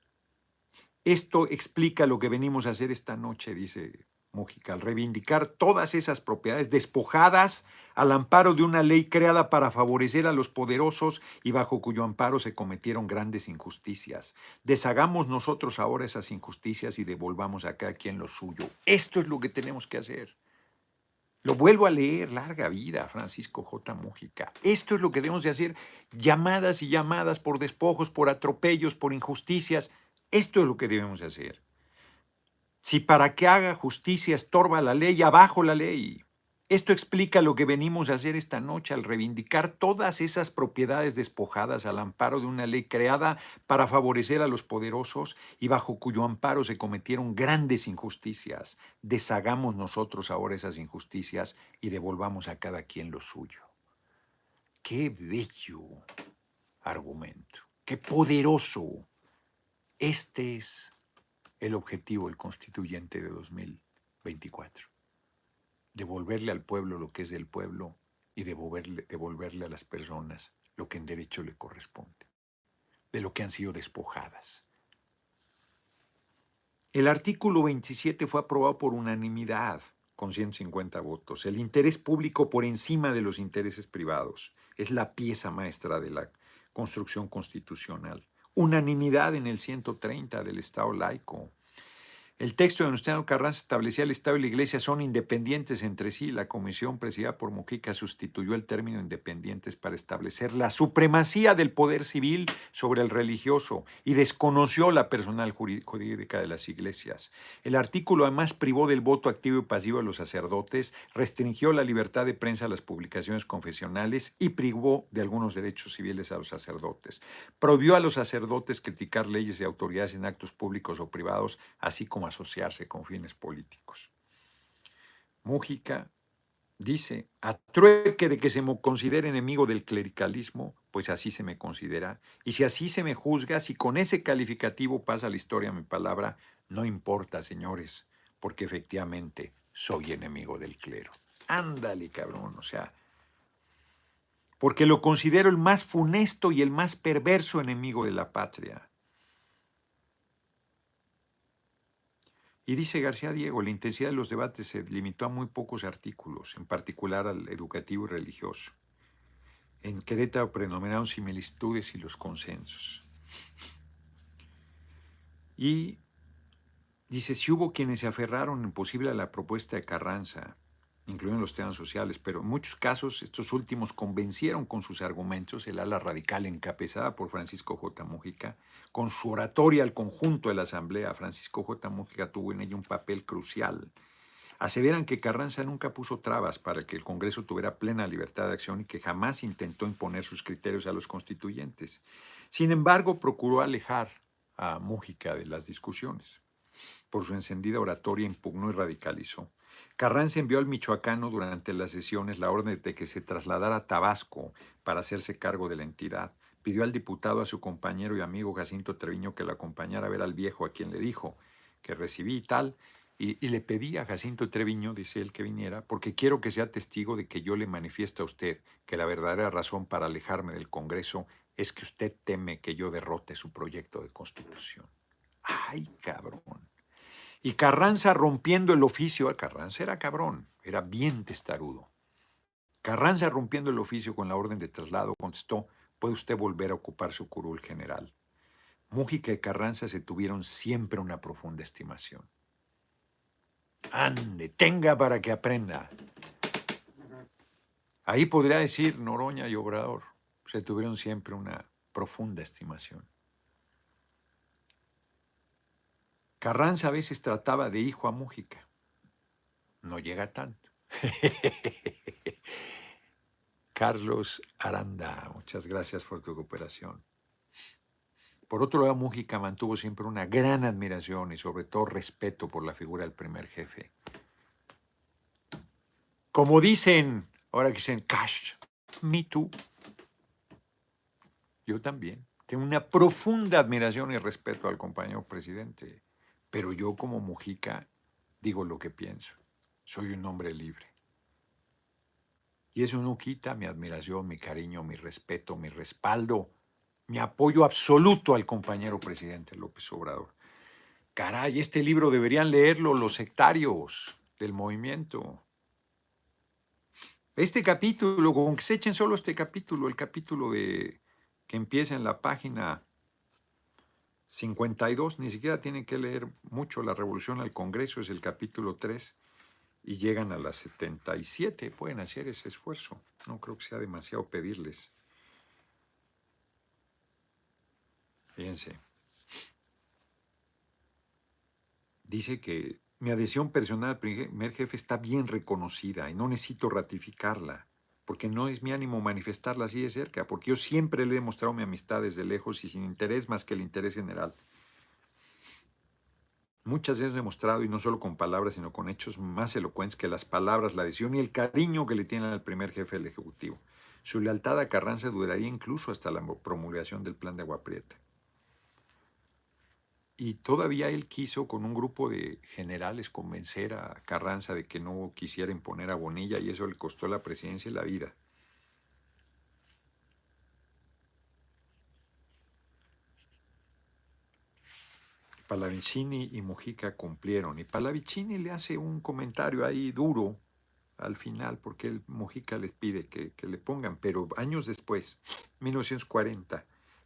Esto explica lo que venimos a hacer esta noche, dice Mújica, al reivindicar todas esas propiedades despojadas al amparo de una ley creada para favorecer a los poderosos y bajo cuyo amparo se cometieron grandes injusticias. Deshagamos nosotros ahora esas injusticias y devolvamos a cada quien lo suyo. Esto es lo que tenemos que hacer. Lo vuelvo a leer, larga vida, Francisco J. Mújica. Esto es lo que debemos de hacer, llamadas y llamadas por despojos, por atropellos, por injusticias. Esto es lo que debemos de hacer. Si para que haga justicia estorba la ley, abajo la ley. Esto explica lo que venimos a hacer esta noche al reivindicar todas esas propiedades despojadas al amparo de una ley creada para favorecer a los poderosos y bajo cuyo amparo se cometieron grandes injusticias. Deshagamos nosotros ahora esas injusticias y devolvamos a cada quien lo suyo. Qué bello argumento, qué poderoso. Este es el objetivo, el constituyente de 2024. Devolverle al pueblo lo que es del pueblo y devolverle, devolverle a las personas lo que en derecho le corresponde, de lo que han sido despojadas. El artículo 27 fue aprobado por unanimidad, con 150 votos. El interés público por encima de los intereses privados es la pieza maestra de la construcción constitucional unanimidad en el 130 del Estado laico. El texto de Venustiano Carranza establecía el Estado y la Iglesia son independientes entre sí. La comisión presidida por Mujica sustituyó el término independientes para establecer la supremacía del poder civil sobre el religioso y desconoció la personal jurídica de las iglesias. El artículo además privó del voto activo y pasivo a los sacerdotes, restringió la libertad de prensa a las publicaciones confesionales y privó de algunos derechos civiles a los sacerdotes. Prohibió a los sacerdotes criticar leyes y autoridades en actos públicos o privados, así como asociarse con fines políticos. Mújica dice, a trueque de que se me considere enemigo del clericalismo, pues así se me considera, y si así se me juzga, si con ese calificativo pasa la historia mi palabra, no importa, señores, porque efectivamente soy enemigo del clero. Ándale, cabrón, o sea, porque lo considero el más funesto y el más perverso enemigo de la patria. Y dice García Diego, la intensidad de los debates se limitó a muy pocos artículos, en particular al educativo y religioso. En Querétaro predominaron similitudes y los consensos. Y dice, si hubo quienes se aferraron en posible a la propuesta de Carranza, incluyendo los temas sociales, pero en muchos casos estos últimos convencieron con sus argumentos el ala radical encabezada por Francisco J. Mújica, con su oratoria al conjunto de la Asamblea. Francisco J. Mújica tuvo en ella un papel crucial. Aseveran que Carranza nunca puso trabas para que el Congreso tuviera plena libertad de acción y que jamás intentó imponer sus criterios a los constituyentes. Sin embargo, procuró alejar a Mújica de las discusiones. Por su encendida oratoria impugnó y radicalizó. Carranza envió al michoacano durante las sesiones la orden de que se trasladara a Tabasco para hacerse cargo de la entidad. Pidió al diputado a su compañero y amigo Jacinto Treviño que lo acompañara a ver al viejo, a quien le dijo que recibí y tal, y, y, le pedí a Jacinto Treviño, dice él, que viniera, porque quiero que sea testigo de que yo le manifiesto a usted que la verdadera razón para alejarme del Congreso es que usted teme que yo derrote su proyecto de constitución. ¡Ay, cabrón! Y Carranza rompiendo el oficio, Carranza era cabrón, era bien testarudo. Carranza rompiendo el oficio con la orden de traslado contestó, puede usted volver a ocupar su curul general. Mújica y Carranza se tuvieron siempre una profunda estimación. Ande, tenga para que aprenda. Ahí podría decir Noroña y Obrador, se tuvieron siempre una profunda estimación. Carranza a veces trataba de hijo a Mújica. No llega tanto. Carlos Aranda, muchas gracias por tu cooperación. Por otro lado, Mújica mantuvo siempre una gran admiración y sobre todo respeto por la figura del primer jefe. Como dicen, ahora que dicen, Cash, me too. Yo también. Tengo una profunda admiración y respeto al compañero presidente. Pero yo como Mujica digo lo que pienso. Soy un hombre libre. Y eso no quita mi admiración, mi cariño, mi respeto, mi respaldo, mi apoyo absoluto al compañero presidente López Obrador. Caray, este libro deberían leerlo los sectarios del movimiento. Este capítulo, con que se echen solo este capítulo, el capítulo de que empieza en la página 52, ni siquiera tienen que leer mucho la Revolución al Congreso, es el capítulo 3, y llegan a las 77, pueden hacer ese esfuerzo, no creo que sea demasiado pedirles. Fíjense. Dice que mi adhesión personal al primer jefe está bien reconocida y no necesito ratificarla porque no es mi ánimo manifestarla así de cerca, porque yo siempre le he demostrado mi amistad desde lejos y sin interés más que el interés general. Muchas veces he demostrado, y no solo con palabras, sino con hechos más elocuentes que las palabras, la adhesión y el cariño que le tienen al primer jefe del Ejecutivo. Su lealtad a Carranza duraría incluso hasta la promulgación del plan de Agua Prieta. Y todavía él quiso con un grupo de generales convencer a Carranza de que no quisiera imponer a Bonilla y eso le costó la presidencia y la vida. Palavicini y Mujica cumplieron. Y Palavicini le hace un comentario ahí duro al final, porque el Mujica les pide que, que le pongan, pero años después, 1940,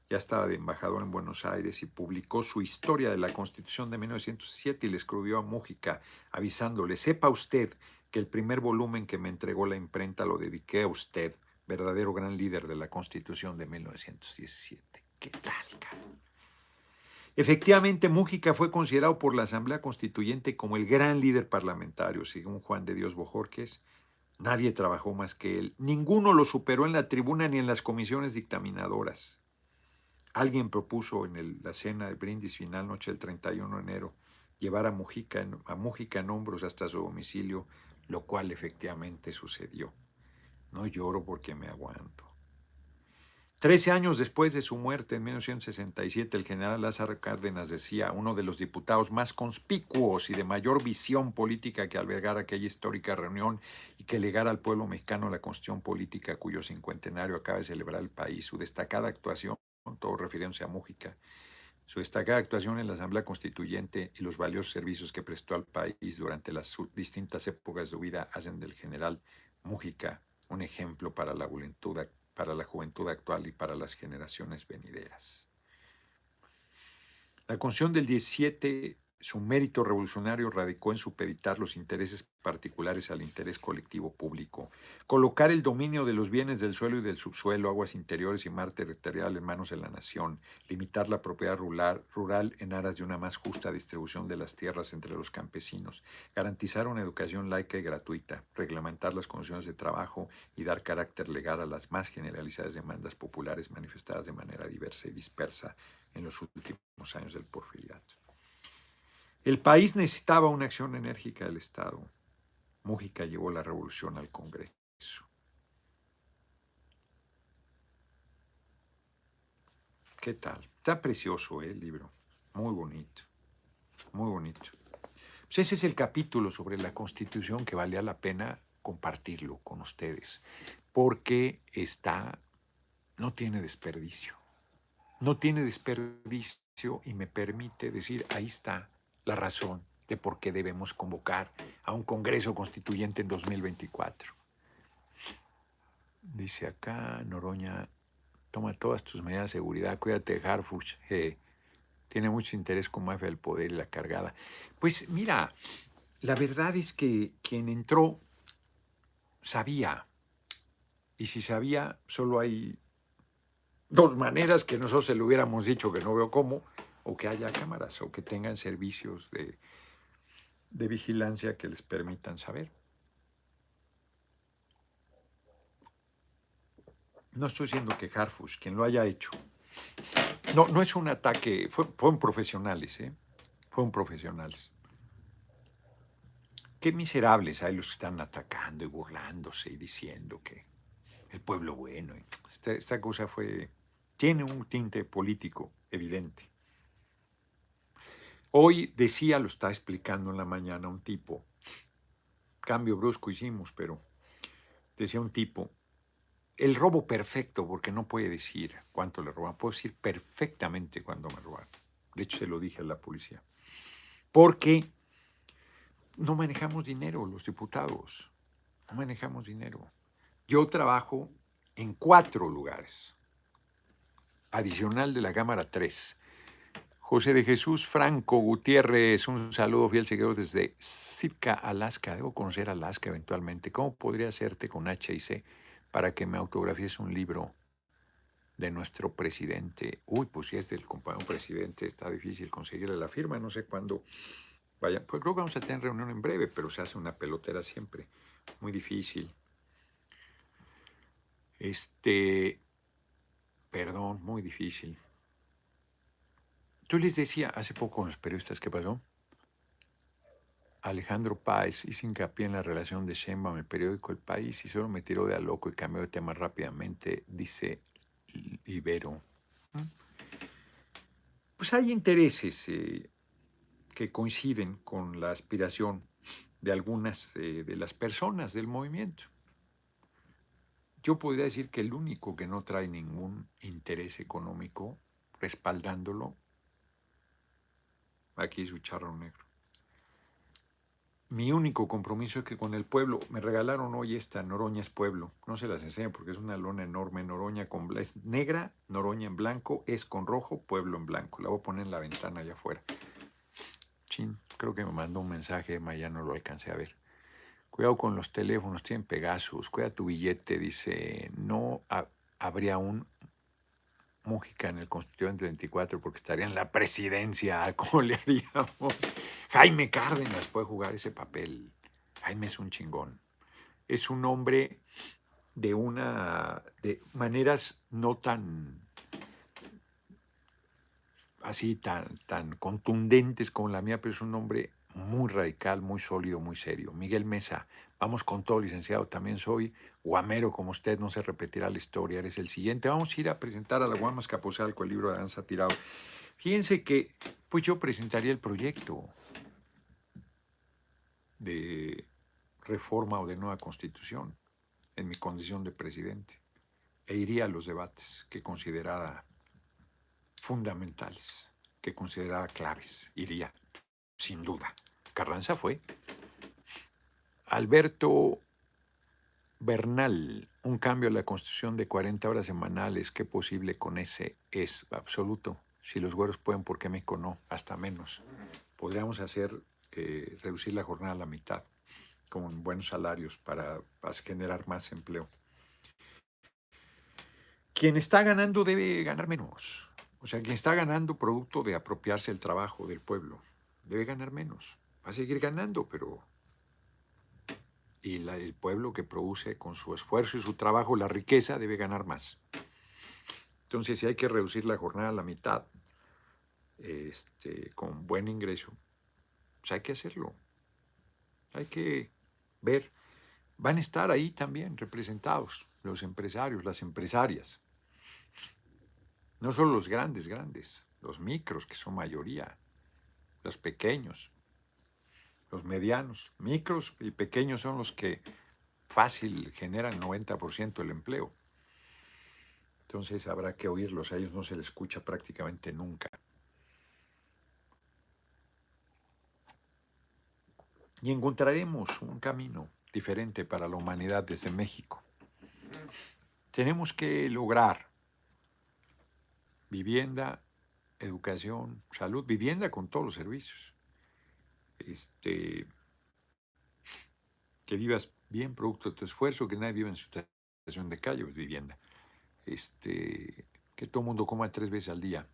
ya estaba de embajador en Buenos Aires y publicó su historia de la Constitución de 1907 y le escribió a Mújica avisándole, sepa usted que el primer volumen que me entregó la imprenta lo dediqué a usted, verdadero gran líder de la Constitución de 1917. ¿Qué tal, cara? Efectivamente, Mújica fue considerado por la Asamblea Constituyente como el gran líder parlamentario, según Juan de Dios Bojorques. Nadie trabajó más que él. Ninguno lo superó en la tribuna ni en las comisiones dictaminadoras. Alguien propuso en la cena de brindis final, noche del 31 de enero llevar a Mujica, a Mujica en hombros hasta su domicilio, lo cual efectivamente sucedió. No lloro porque me aguanto. Trece años después de su muerte, en 1967, el general Lázaro Cárdenas decía, uno de los diputados más conspicuos y de mayor visión política que albergara aquella histórica reunión y que legara al pueblo mexicano la constitución política cuyo cincuentenario acaba de celebrar el país, su destacada actuación, todo refiriéndose a Mújica, su destacada actuación en la Asamblea Constituyente y los valiosos servicios que prestó al país durante las distintas épocas de vida hacen del general Mújica un ejemplo para la juventud para la juventud actual y para las generaciones venideras. La Constitución del 17 su mérito revolucionario radicó en supeditar los intereses particulares al interés colectivo público, colocar el dominio de los bienes del suelo y del subsuelo, aguas interiores y mar territorial en manos de la nación, limitar la propiedad rural, rural en aras de una más justa distribución de las tierras entre los campesinos, garantizar una educación laica y gratuita, reglamentar las condiciones de trabajo y dar carácter legal a las más generalizadas demandas populares manifestadas de manera diversa y dispersa en los últimos años del porfiriato. El país necesitaba una acción enérgica del Estado. Mújica llevó la revolución al Congreso. ¿Qué tal? Está precioso ¿eh? el libro, muy bonito, muy bonito. Pues ese es el capítulo sobre la Constitución que valía la pena compartirlo con ustedes, porque está, no tiene desperdicio, no tiene desperdicio y me permite decir, ahí está, la razón de por qué debemos convocar a un Congreso Constituyente en 2024. Dice acá, Noroña, toma todas tus medidas de seguridad, cuídate de Harfuch, tiene mucho interés como jefe del poder y la cargada. Pues mira, la verdad es que quien entró sabía, y si sabía, solo hay dos maneras que nosotros se lo hubiéramos dicho que no veo cómo, o que haya cámaras o que tengan servicios de, vigilancia que les permitan saber. No estoy diciendo que Harfush, quien lo haya hecho, no, no es un ataque, fue, fueron profesionales, ¿eh? fueron profesionales. Qué miserables hay los que están atacando y burlándose y diciendo que el pueblo bueno. Esta, esta cosa fue, tiene un tinte político evidente. Hoy decía, lo está explicando en la mañana un tipo, cambio brusco hicimos, pero decía un tipo, el robo perfecto, porque no puede decir cuánto le roban, puedo decir perfectamente cuándo me robaron. De hecho, se lo dije a la policía. Porque no manejamos dinero los diputados, no manejamos dinero. Yo trabajo en cuatro lugares, adicional de la Cámara 3. José de Jesús Franco Gutiérrez, un saludo fiel seguidor desde Sitka, Alaska. Debo conocer Alaska eventualmente. ¿Cómo podría hacerte con H y C para que me autografíes un libro de nuestro presidente? Uy, pues si es del compañero presidente, está difícil conseguirle la firma. No sé cuándo vaya. Pues creo que vamos a tener reunión en breve, pero se hace una pelotera siempre. Muy difícil. Este, perdón, muy difícil. Yo les decía hace poco a los periodistas qué pasó. Alejandro Páez hizo hincapié en la relación de Sheinbaum, el periódico El País, y solo me tiró de a loco y cambió de tema rápidamente, dice Ibero. Pues hay intereses eh, que coinciden con la aspiración de algunas eh, de las personas del movimiento. Yo podría decir que el único que no trae ningún interés económico respaldándolo Aquí su charro negro. Mi único compromiso es que con el pueblo, me regalaron hoy esta Noroña es pueblo, no se las enseño porque es una lona enorme, Noroña con es negra, Noroña en blanco, es con rojo, pueblo en blanco. La voy a poner en la ventana allá afuera. Chin, creo que me mandó un mensaje, ya no lo alcancé a ver. Cuidado con los teléfonos, tienen Pegasus, cuida tu billete, dice, no habría un Mújica en el Constituyente 24 porque estaría en la presidencia. ¿Cómo le haríamos? Jaime Cárdenas puede jugar ese papel. Jaime es un chingón. Es un hombre de una de maneras no tan así tan, tan contundentes como la mía, pero es un hombre muy radical, muy sólido, muy serio. Miguel Mesa, vamos con todo, licenciado. También soy guamero como usted, no se repetirá la historia. Eres el siguiente. Vamos a ir a presentar a la Guamas Capozalco el libro de Aranza Tirado. Fíjense que, pues yo presentaría el proyecto de reforma o de nueva constitución en mi condición de presidente e iría a los debates que considerara fundamentales, que consideraba claves. Iría, sin duda. Carranza fue. Alberto Bernal, un cambio a la constitución de 40 horas semanales, ¿qué posible con ese es absoluto? Si los güeros pueden, ¿por qué México no? Hasta menos. Podríamos hacer, eh, reducir la jornada a la mitad, con buenos salarios para, para generar más empleo. Quien está ganando debe ganar menos. O sea, quien está ganando producto de apropiarse el trabajo del pueblo, debe ganar menos. Va a seguir ganando, pero... Y el pueblo que produce con su esfuerzo y su trabajo la riqueza debe ganar más. Entonces, si hay que reducir la jornada a la mitad, este, con buen ingreso, pues hay que hacerlo. Hay que ver. Van a estar ahí también representados los empresarios, las empresarias. No solo los grandes, grandes, los micros, que son mayoría, los pequeños, los medianos. Micros y pequeños son los que fácil generan 90% del empleo. Entonces habrá que oírlos, a ellos no se les escucha prácticamente nunca. Y encontraremos un camino diferente para la humanidad desde México. Tenemos que lograr vivienda, educación, salud, vivienda con todos los servicios. Este, que vivas bien producto de tu esfuerzo, que nadie viva en situación de calle, pues vivienda este, que todo el mundo coma tres veces al día.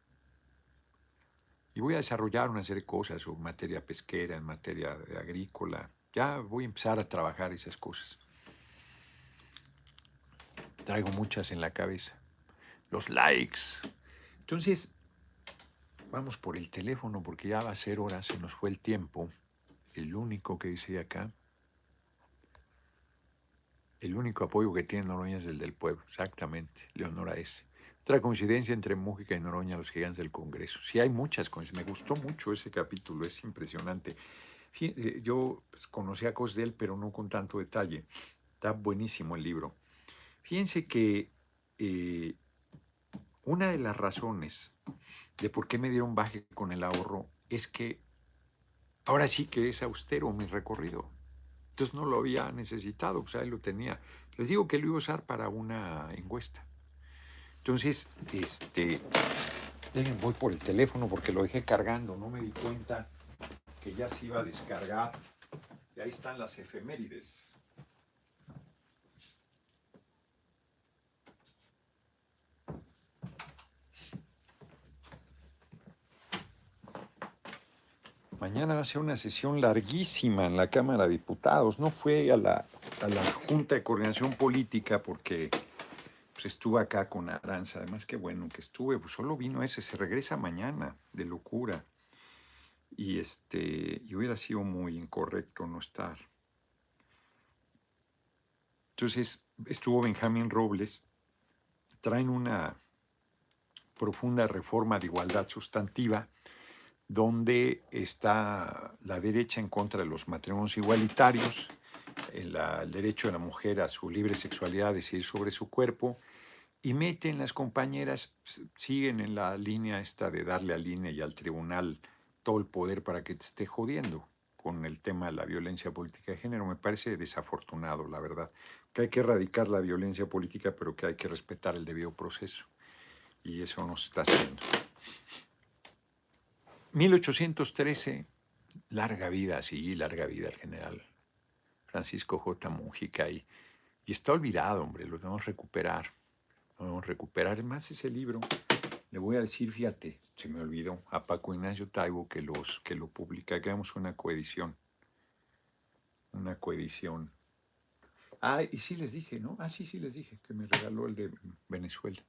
Y voy a desarrollar una serie de cosas en materia pesquera, en materia agrícola. Ya voy a empezar a trabajar esas cosas. Traigo muchas en la cabeza. Los likes. Entonces, vamos por el teléfono porque ya va a ser hora, se nos fue el tiempo. El único que dice acá. El único apoyo que tiene Noroña es el del pueblo, exactamente, Leonora S. Otra coincidencia entre Mújica y Noroña, los gigantes del Congreso. Sí, hay muchas coincidencias. Me gustó mucho ese capítulo, es impresionante. Eh, yo pues, conocía cosas de él, pero no con tanto detalle. Está buenísimo el libro. Fíjense que eh, una de las razones de por qué me dieron baje con el ahorro es que ahora sí que es austero mi recorrido. Entonces no lo había necesitado, pues ahí lo tenía. Les digo que lo iba a usar para una encuesta. Entonces, este, voy por el teléfono porque lo dejé cargando, no me di cuenta que ya se iba a descargar. Y ahí están las efemérides. Mañana va a ser una sesión larguísima en la Cámara de Diputados. No fue a la, Junta de Coordinación Política porque pues, estuve acá con Aranza. Además, qué bueno que estuve. Pues solo vino ese. Se regresa mañana, de locura. Y, este, y hubiera sido muy incorrecto no estar. Entonces, estuvo Benjamín Robles. Traen una profunda reforma de igualdad sustantiva donde está la derecha en contra de los matrimonios igualitarios, el, derecho de la mujer a su libre sexualidad, decidir sobre su cuerpo, y meten las compañeras, siguen en la línea esta de darle al INE y al tribunal todo el poder para que te esté jodiendo con el tema de la violencia política de género. Me parece desafortunado, la verdad, que hay que erradicar la violencia política, pero que hay que respetar el debido proceso. Y eso no se está haciendo. 1813, larga vida, sí, larga vida el general Francisco J. Mujica y, y está olvidado, hombre, lo debemos recuperar. Lo debemos recuperar. Más ese libro, le voy a decir, fíjate, se me olvidó, a Paco Ignacio Taibo que, los, que lo publica, hagamos una coedición. Una coedición. Ah, y sí les dije, ¿no? Ah, sí, sí les dije, que me regaló el de Venezuela.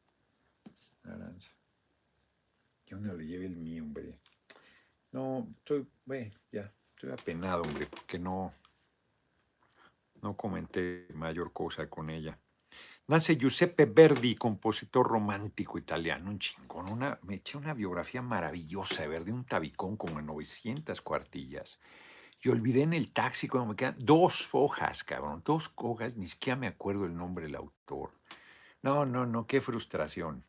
Aranza. Que uno le lleve el mío, hombre. No, estoy, bueno, ya, estoy apenado, hombre, porque no, no comenté mayor cosa con ella. Nace Giuseppe Verdi, compositor romántico italiano, un chingón. Una, me eché una biografía maravillosa de Verdi, un tabicón como en 900 cuartillas. Y olvidé en el taxi cuando me quedan dos hojas, cabrón, dos hojas, ni siquiera me acuerdo el nombre del autor. No, no, no, qué frustración.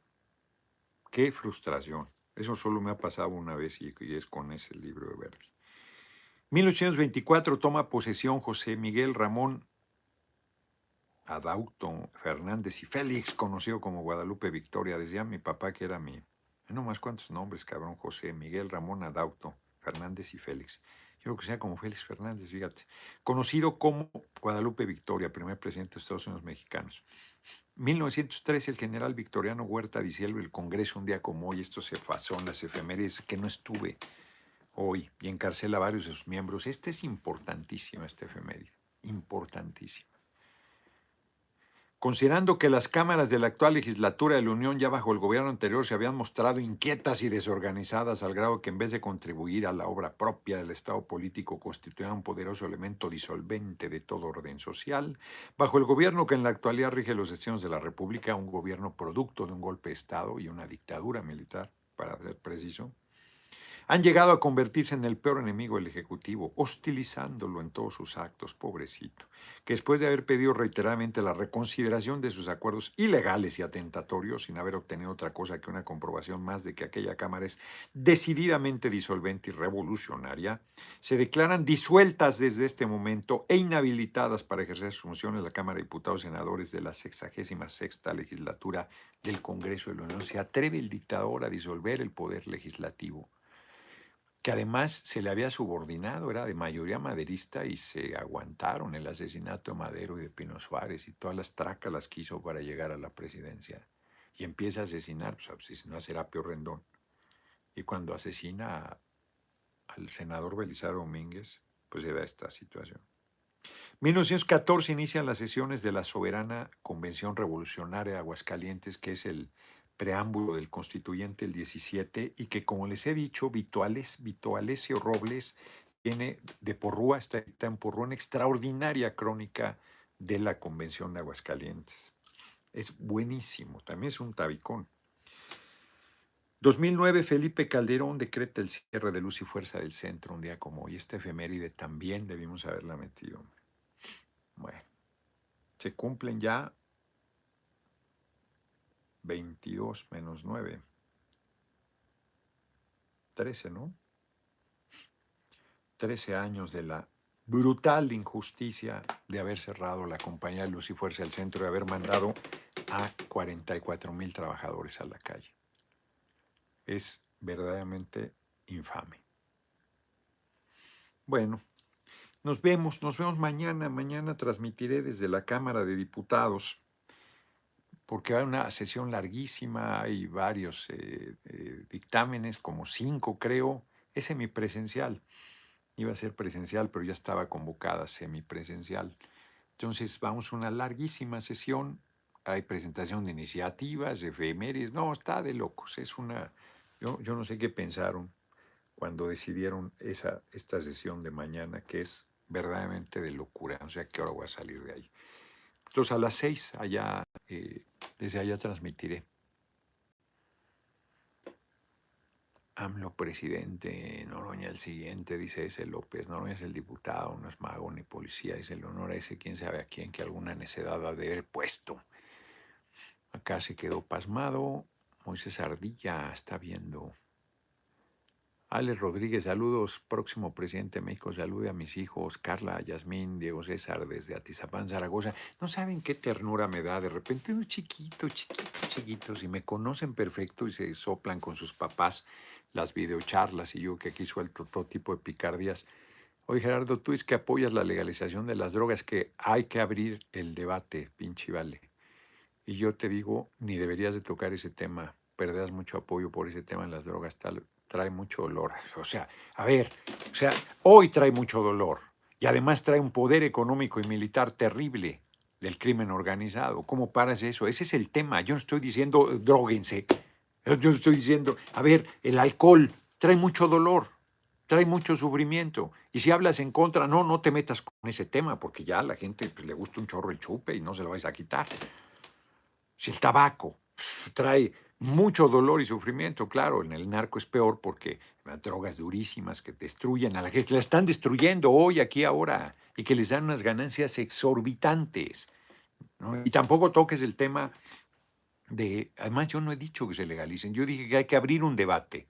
Qué frustración. Eso solo me ha pasado una vez y, es con ese libro de Verdi. 1824 toma posesión José Miguel Ramón Adauto Fernández y Félix, conocido como Guadalupe Victoria. Decía mi papá que era mi. No más cuántos nombres, cabrón. José, Miguel, Ramón, Adauto, Fernández y Félix. Yo creo que sea como Félix Fernández, fíjate. Conocido como Guadalupe Victoria, primer presidente de Estados Unidos mexicanos. 1913, el general Victoriano Huerta disuelve el Congreso un día como hoy. Esto se pasó en las efemérides que no estuve hoy y encarcela a varios de sus miembros. Este es importantísimo, este efeméride. Importantísimo. Considerando que las cámaras de la actual legislatura de la Unión ya bajo el gobierno anterior se habían mostrado inquietas y desorganizadas al grado que en vez de contribuir a la obra propia del Estado político constituían un poderoso elemento disolvente de todo orden social, bajo el gobierno que en la actualidad rige los destinos de la República, un gobierno producto de un golpe de Estado y una dictadura militar, para ser preciso, han llegado a convertirse en el peor enemigo del Ejecutivo, hostilizándolo en todos sus actos, pobrecito, que después de haber pedido reiteradamente la reconsideración de sus acuerdos ilegales y atentatorios, sin haber obtenido otra cosa que una comprobación más de que aquella Cámara es decididamente disolvente y revolucionaria, se declaran disueltas desde este momento e inhabilitadas para ejercer sus funciones la Cámara de Diputados y Senadores de la 66 sexta legislatura del Congreso de la Unión. Se atreve el dictador a disolver el poder legislativo que además se le había subordinado, era de mayoría maderista y se aguantaron el asesinato de Madero y de Pino Suárez y todas las tracas las quiso para llegar a la presidencia. Y empieza a asesinar, pues asesinó a Serapio Rendón. Y cuando asesina al senador Belisario Domínguez, pues se da esta situación. 1914 inician las sesiones de la Soberana Convención Revolucionaria de Aguascalientes, que es el preámbulo del constituyente el 17 y que como les he dicho, Vituales, Vitualesio Robles tiene de Porrúa, está en Porrúa, una extraordinaria crónica de la Convención de Aguascalientes. Es buenísimo, también es un tabicón. 2009, Felipe Calderón decreta el cierre de luz y fuerza del centro un día como hoy. Esta efeméride también debimos haberla metido. Bueno, se cumplen ya 22 menos 9. 13, ¿no? 13 años de la brutal injusticia de haber cerrado la compañía de Luz y Fuerza del Centro y haber mandado a 44 mil trabajadores a la calle. Es verdaderamente infame. Bueno, nos vemos, nos vemos mañana. Mañana transmitiré desde la Cámara de Diputados porque hay una sesión larguísima, hay varios eh, eh, dictámenes, como cinco creo, es semipresencial. Iba a ser presencial, pero ya estaba convocada semipresencial. Entonces vamos a una larguísima sesión, hay presentación de iniciativas, de efemérides, no, está de locos, es una, yo, yo no sé qué pensaron cuando decidieron esa, esta sesión de mañana, que es verdaderamente de locura, o sea, ¿qué hora voy a salir de ahí? Entonces a las seis allá, eh, desde allá transmitiré. AMLO presidente, Noroña el siguiente, dice ese López. Noroña es el diputado, no es mago ni policía, es el honor a ese quién sabe a quién que alguna necedad ha de haber puesto. Acá se quedó pasmado. Moisés Ardilla está viendo Alex Rodríguez, saludos. Próximo presidente de México, salude a mis hijos, Carla, Yasmín, Diego César, desde Atizapán, Zaragoza. No saben qué ternura me da. De repente unos chiquitos, chiquitos, chiquitos, y me conocen perfecto y se soplan con sus papás las videocharlas y yo que aquí suelto todo tipo de picardías. Oye, Gerardo, tú es que apoyas la legalización de las drogas, que hay que abrir el debate, pinche vale. Y yo te digo, ni deberías de tocar ese tema, perderás mucho apoyo por ese tema en las drogas, tal, trae mucho dolor. O sea, a ver, o sea, hoy trae mucho dolor y además trae un poder económico y militar terrible del crimen organizado. ¿Cómo paras eso? Ese es el tema. Yo no estoy diciendo droguense. Yo estoy diciendo, a ver, el alcohol trae mucho dolor, trae mucho sufrimiento. Y si hablas en contra, no, no te metas con ese tema, porque ya a la gente pues, le gusta un chorro el chupe y no se lo vais a quitar. Si el tabaco trae mucho dolor y sufrimiento, claro, en el narco es peor porque drogas durísimas que destruyen a la gente, la están destruyendo hoy, aquí, ahora, y que les dan unas ganancias exorbitantes. Y tampoco toques el tema de, además yo no he dicho que se legalicen, yo dije que hay que abrir un debate,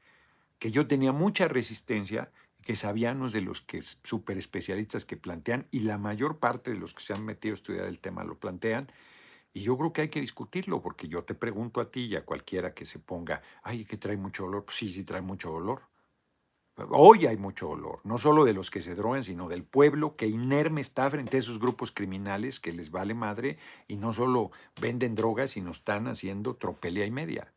que yo tenía mucha resistencia, que sabíamos de los que super especialistas que plantean, y la mayor parte de los que se han metido a estudiar el tema lo plantean, y yo creo que hay que discutirlo, porque yo te pregunto a ti y a cualquiera que se ponga, ay, que trae mucho dolor, pues sí, sí trae mucho dolor. Hoy hay mucho dolor, no solo de los que se drogan, sino del pueblo que inerme está frente a esos grupos criminales que les vale madre y no solo venden drogas, sino están haciendo tropelía y media.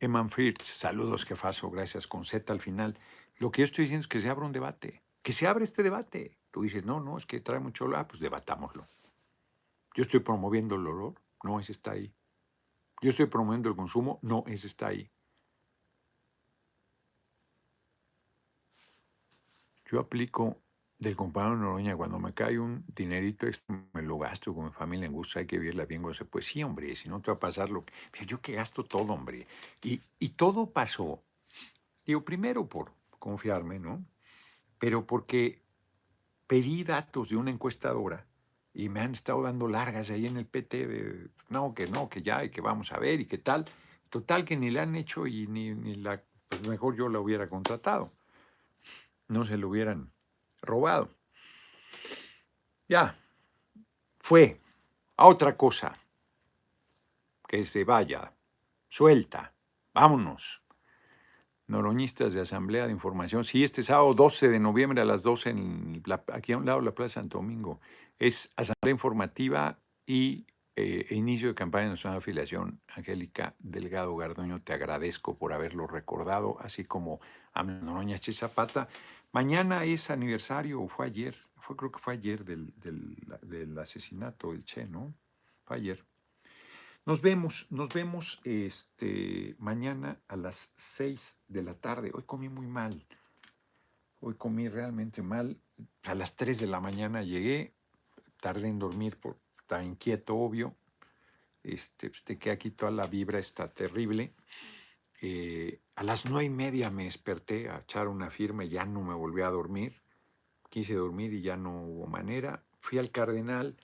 Eman Fritz, saludos jefazo, gracias con Z al final. Lo que yo estoy diciendo es que se abra un debate, que se abra este debate. Tú dices, no, no, es que trae mucho dolor, ah, pues debatámoslo. Yo estoy promoviendo el olor, no, ese está ahí. Yo estoy promoviendo el consumo, no, ese está ahí. Yo aplico del compañero Noroña, cuando me cae un dinerito extra, me lo gasto con mi familia en gusto, hay que vivirla bien. Pues sí, hombre, si no te va a pasar lo que... Yo que gasto todo, hombre. Y, y todo pasó, digo, primero por confiarme, ¿no? Pero porque pedí datos de una encuestadora y me han estado dando largas ahí en el PT de, no, que no, que ya, y que vamos a ver, y qué tal. Total que ni le han hecho y ni, la, pues mejor yo la hubiera contratado no se lo hubieran robado. Ya, fue a otra cosa, que se vaya, suelta, vámonos. Noroñistas de Asamblea de Información. Sí, este sábado 12 de noviembre a las 12, en aquí a un lado de la Plaza Santo Domingo, es Asamblea Informativa y eh, inicio de campaña de afiliación. Angélica Delgado Gardoño, te agradezco por haberlo recordado, así como a Noroña Zapata. Mañana es aniversario, o fue ayer, fue, creo que fue ayer del, del, asesinato del Che, ¿no? Fue ayer. Nos vemos, nos vemos este, mañana a las 6 de la tarde. Hoy comí muy mal. Hoy comí realmente mal. A las 3 de la mañana llegué, tardé en dormir, por, estaba inquieto, obvio. Este, pues te aquí toda la vibra, está terrible. Eh, a las nueve y media me desperté a echar una firma y ya no me volví a dormir. Quise dormir y ya no hubo manera. Fui al cardenal,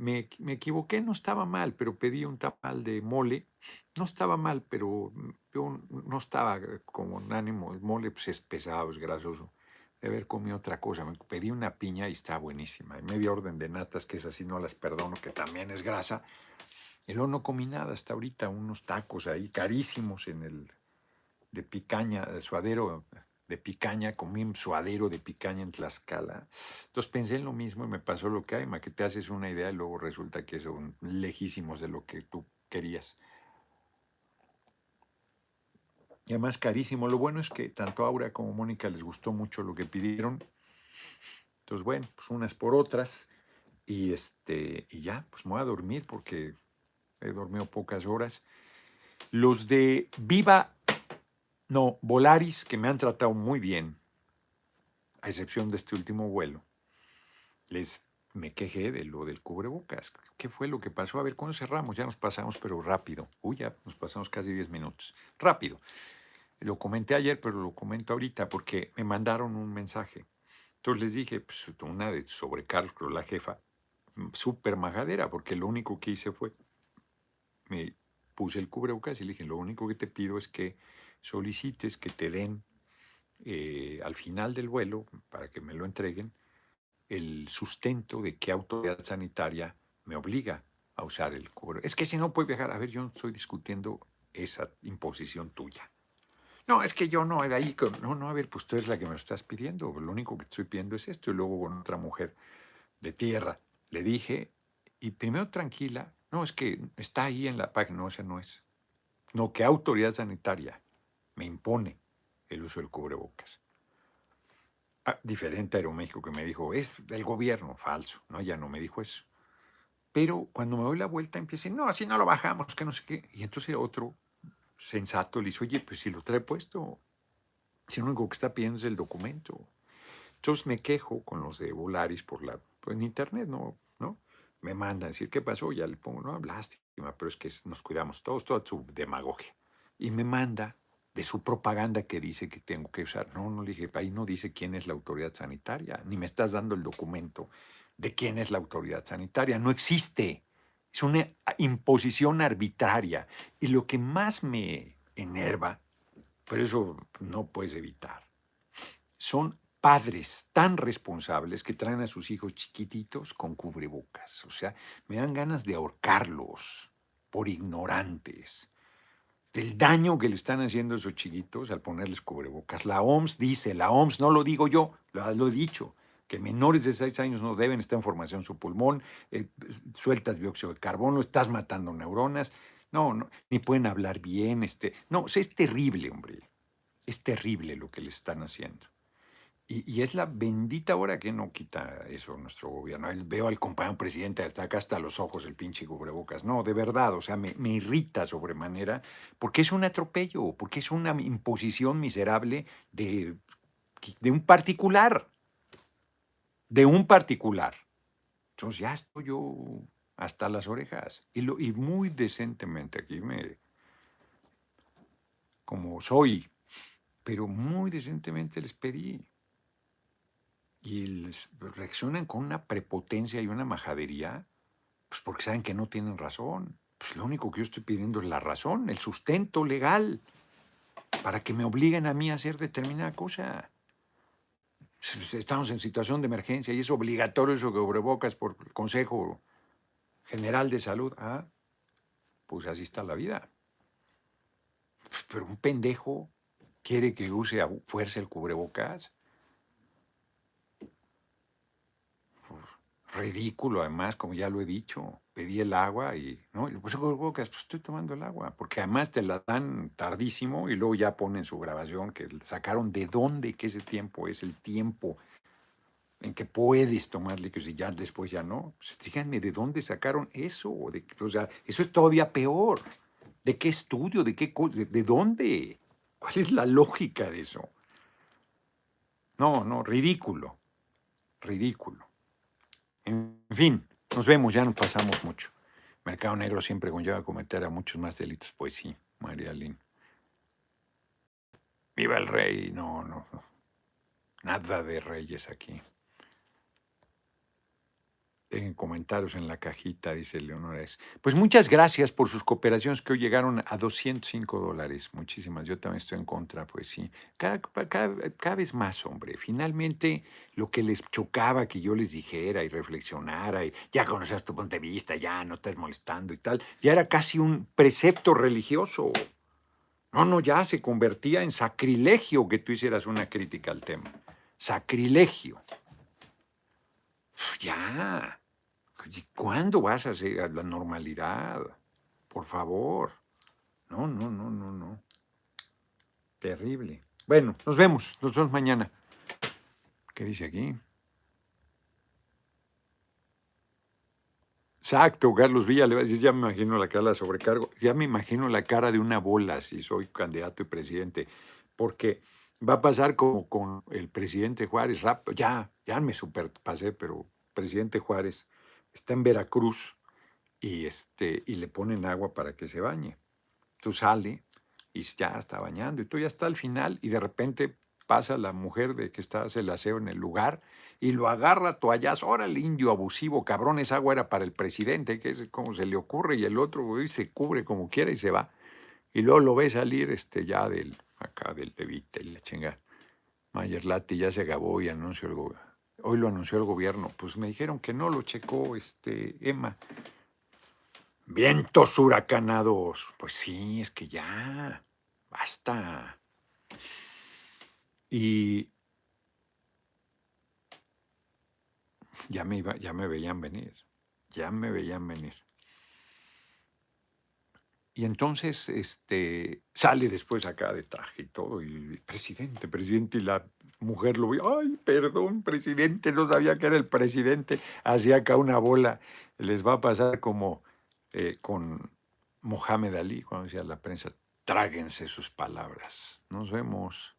me, equivoqué, no estaba mal, pero pedí un tamal de mole. No estaba mal, pero yo no estaba como un ánimo. El mole pues, es pesado, es grasoso. De haber comido otra cosa. Me pedí una piña y está buenísima. Y media orden de natas, que es así, no las perdono, que también es grasa. Luego no comí nada hasta ahorita, unos tacos ahí carísimos en el de picaña, de suadero de picaña, comí un suadero de picaña en Tlaxcala. Entonces pensé en lo mismo y me pasó lo que hay, ma, que te haces una idea y luego resulta que son lejísimos de lo que tú querías. Y además carísimo. Lo bueno es que tanto Aura como Mónica les gustó mucho lo que pidieron. Entonces, bueno, pues unas por otras. Y, este, y ya, pues me voy a dormir porque he dormido pocas horas. Los de Viva no, Volaris, que me han tratado muy bien, a excepción de este último vuelo, les me quejé de lo del cubrebocas. ¿Qué fue lo que pasó? A ver, ¿cuándo cerramos? Ya nos pasamos, pero rápido. Uy, ya nos pasamos casi 10 minutos. Rápido. Lo comenté ayer, pero lo comento ahorita porque me mandaron un mensaje. Entonces les dije, pues una de sobre Carlos, la jefa, súper majadera, porque lo único que hice fue, me puse el cubrebocas y le dije, lo único que te pido es que solicites que te den eh, al final del vuelo, para que me lo entreguen, el sustento de qué autoridad sanitaria me obliga a usar el cubre. Es que si no puede viajar, a ver, yo no estoy discutiendo esa imposición tuya. No, es que yo no, de ahí, no, no, a ver, pues tú eres la que me lo estás pidiendo, lo único que estoy pidiendo es esto, y luego con otra mujer de tierra le dije, y primero tranquila, no, es que está ahí en la página, no, esa no es. No, ¿qué autoridad sanitaria me impone el uso del cubrebocas. Ah, diferente a Aeroméxico que me dijo, es del gobierno, falso, ¿no? Ya no me dijo eso. Pero cuando me doy la vuelta empieza, no, así no lo bajamos, que no sé qué. Y entonces otro sensato le dice, oye, pues si lo trae puesto, si lo único que está pidiendo es el documento. Entonces me quejo con los de Volaris por la, pues, en internet, ¿no? ¿no? Me mandan decir, ¿qué pasó? Ya le pongo, no, lástima, pero es que nos cuidamos todos, toda su demagogia. Y me manda de su propaganda que dice que tengo que usar. No, no le dije, ahí no dice quién es la autoridad sanitaria, ni me estás dando el documento de quién es la autoridad sanitaria. No existe. Es una imposición arbitraria. Y lo que más me enerva, pero eso no puedes evitar, son padres tan responsables que traen a sus hijos chiquititos con cubrebocas. O sea, me dan ganas de ahorcarlos por ignorantes del daño que le están haciendo esos chiquitos al ponerles cubrebocas. La OMS dice, la OMS no lo digo yo, lo, he dicho, que menores de 6 años no deben estar en formación su pulmón, eh, sueltas dióxido de carbono, estás matando neuronas, no, no, ni pueden hablar bien, este, no, es terrible, hombre, es terrible lo que le están haciendo. Y, es la bendita hora que no quita eso nuestro gobierno. veo al compañero presidente hasta acá hasta los ojos el pinche cubrebocas. No, de verdad, o sea, me, irrita sobremanera porque es un atropello, porque es una imposición miserable de, de un particular. De un particular. Entonces ya estoy yo hasta las orejas. Y muy decentemente aquí me... como soy, pero muy decentemente les pedí y reaccionan con una prepotencia y una majadería, pues porque saben que no tienen razón. Pues lo único que yo estoy pidiendo es la razón, el sustento legal, para que me obliguen a mí a hacer determinada cosa. Estamos en situación de emergencia y es obligatorio eso que sobrebocas por el Consejo General de Salud. Ah, pues así está la vida. Pero un pendejo quiere que use a fuerza el cubrebocas. Ridículo además, como ya lo he dicho. Pedí el agua y, ¿no? Y pues, pues estoy tomando el agua, porque además te la dan tardísimo y luego ya ponen su grabación que sacaron de dónde que ese tiempo es el tiempo en que puedes tomar líquidos y ya después ya no. Pues, díganme de dónde sacaron eso. De, o sea, eso es todavía peor. ¿De qué estudio? ¿De qué de dónde? ¿Cuál es la lógica de eso? No, no, ridículo. Ridículo. En fin, nos vemos, ya nos pasamos mucho. Mercado Negro siempre conlleva cometer a muchos más delitos. Pues sí, María Lynn. Viva el rey. No, no, no. Nada de reyes aquí en comentarios en la cajita, dice Leonora. Pues muchas gracias por sus cooperaciones que hoy llegaron a 205 dólares. Muchísimas. Yo también estoy en contra, pues sí. Cada, vez más, hombre. Finalmente, lo que les chocaba que yo les dijera y reflexionara, y ya conoces tu punto de vista, ya no estás molestando y tal, ya era casi un precepto religioso. No, no, ya se convertía en sacrilegio que tú hicieras una crítica al tema. Sacrilegio. Ya. ¿Cuándo vas a hacer la normalidad? Por favor. No, no, no, no, no. Terrible. Bueno, nos vemos. Nos vemos mañana. ¿Qué dice aquí? Exacto, Carlos Villa le va a decir, ya me imagino la cara de sobrecargo, ya me imagino la cara de una bola si soy candidato y presidente, porque va a pasar como con el presidente Juárez, ya, ya me superpasé, pero presidente Juárez está en Veracruz y, este, y le ponen agua para que se bañe. Tú sale y ya está bañando y tú ya está al final y de repente pasa la mujer de que está hace el aseo en el lugar y lo agarra toallas, ahora el indio abusivo, cabrón, esa agua era para el presidente, que es como se le ocurre, y el otro güey se cubre como quiera y se va. Y luego lo ve salir este ya del, acá del Levite, y la chinga. Mayer Lati ya se acabó y anunció el gobierno Hoy lo anunció el gobierno. Pues me dijeron que no lo checó este Emma. Vientos huracanados. Pues sí, es que ya. Basta. Y ya me, ya me veían venir. Ya me veían venir. Y entonces este, sale después acá de traje y todo, y presidente, presidente, y la mujer lo vio, ay, perdón, presidente, no sabía que era el presidente, hacía acá una bola. Les va a pasar como eh, con Mohamed Ali, cuando decía la prensa, tráguense sus palabras. Nos vemos.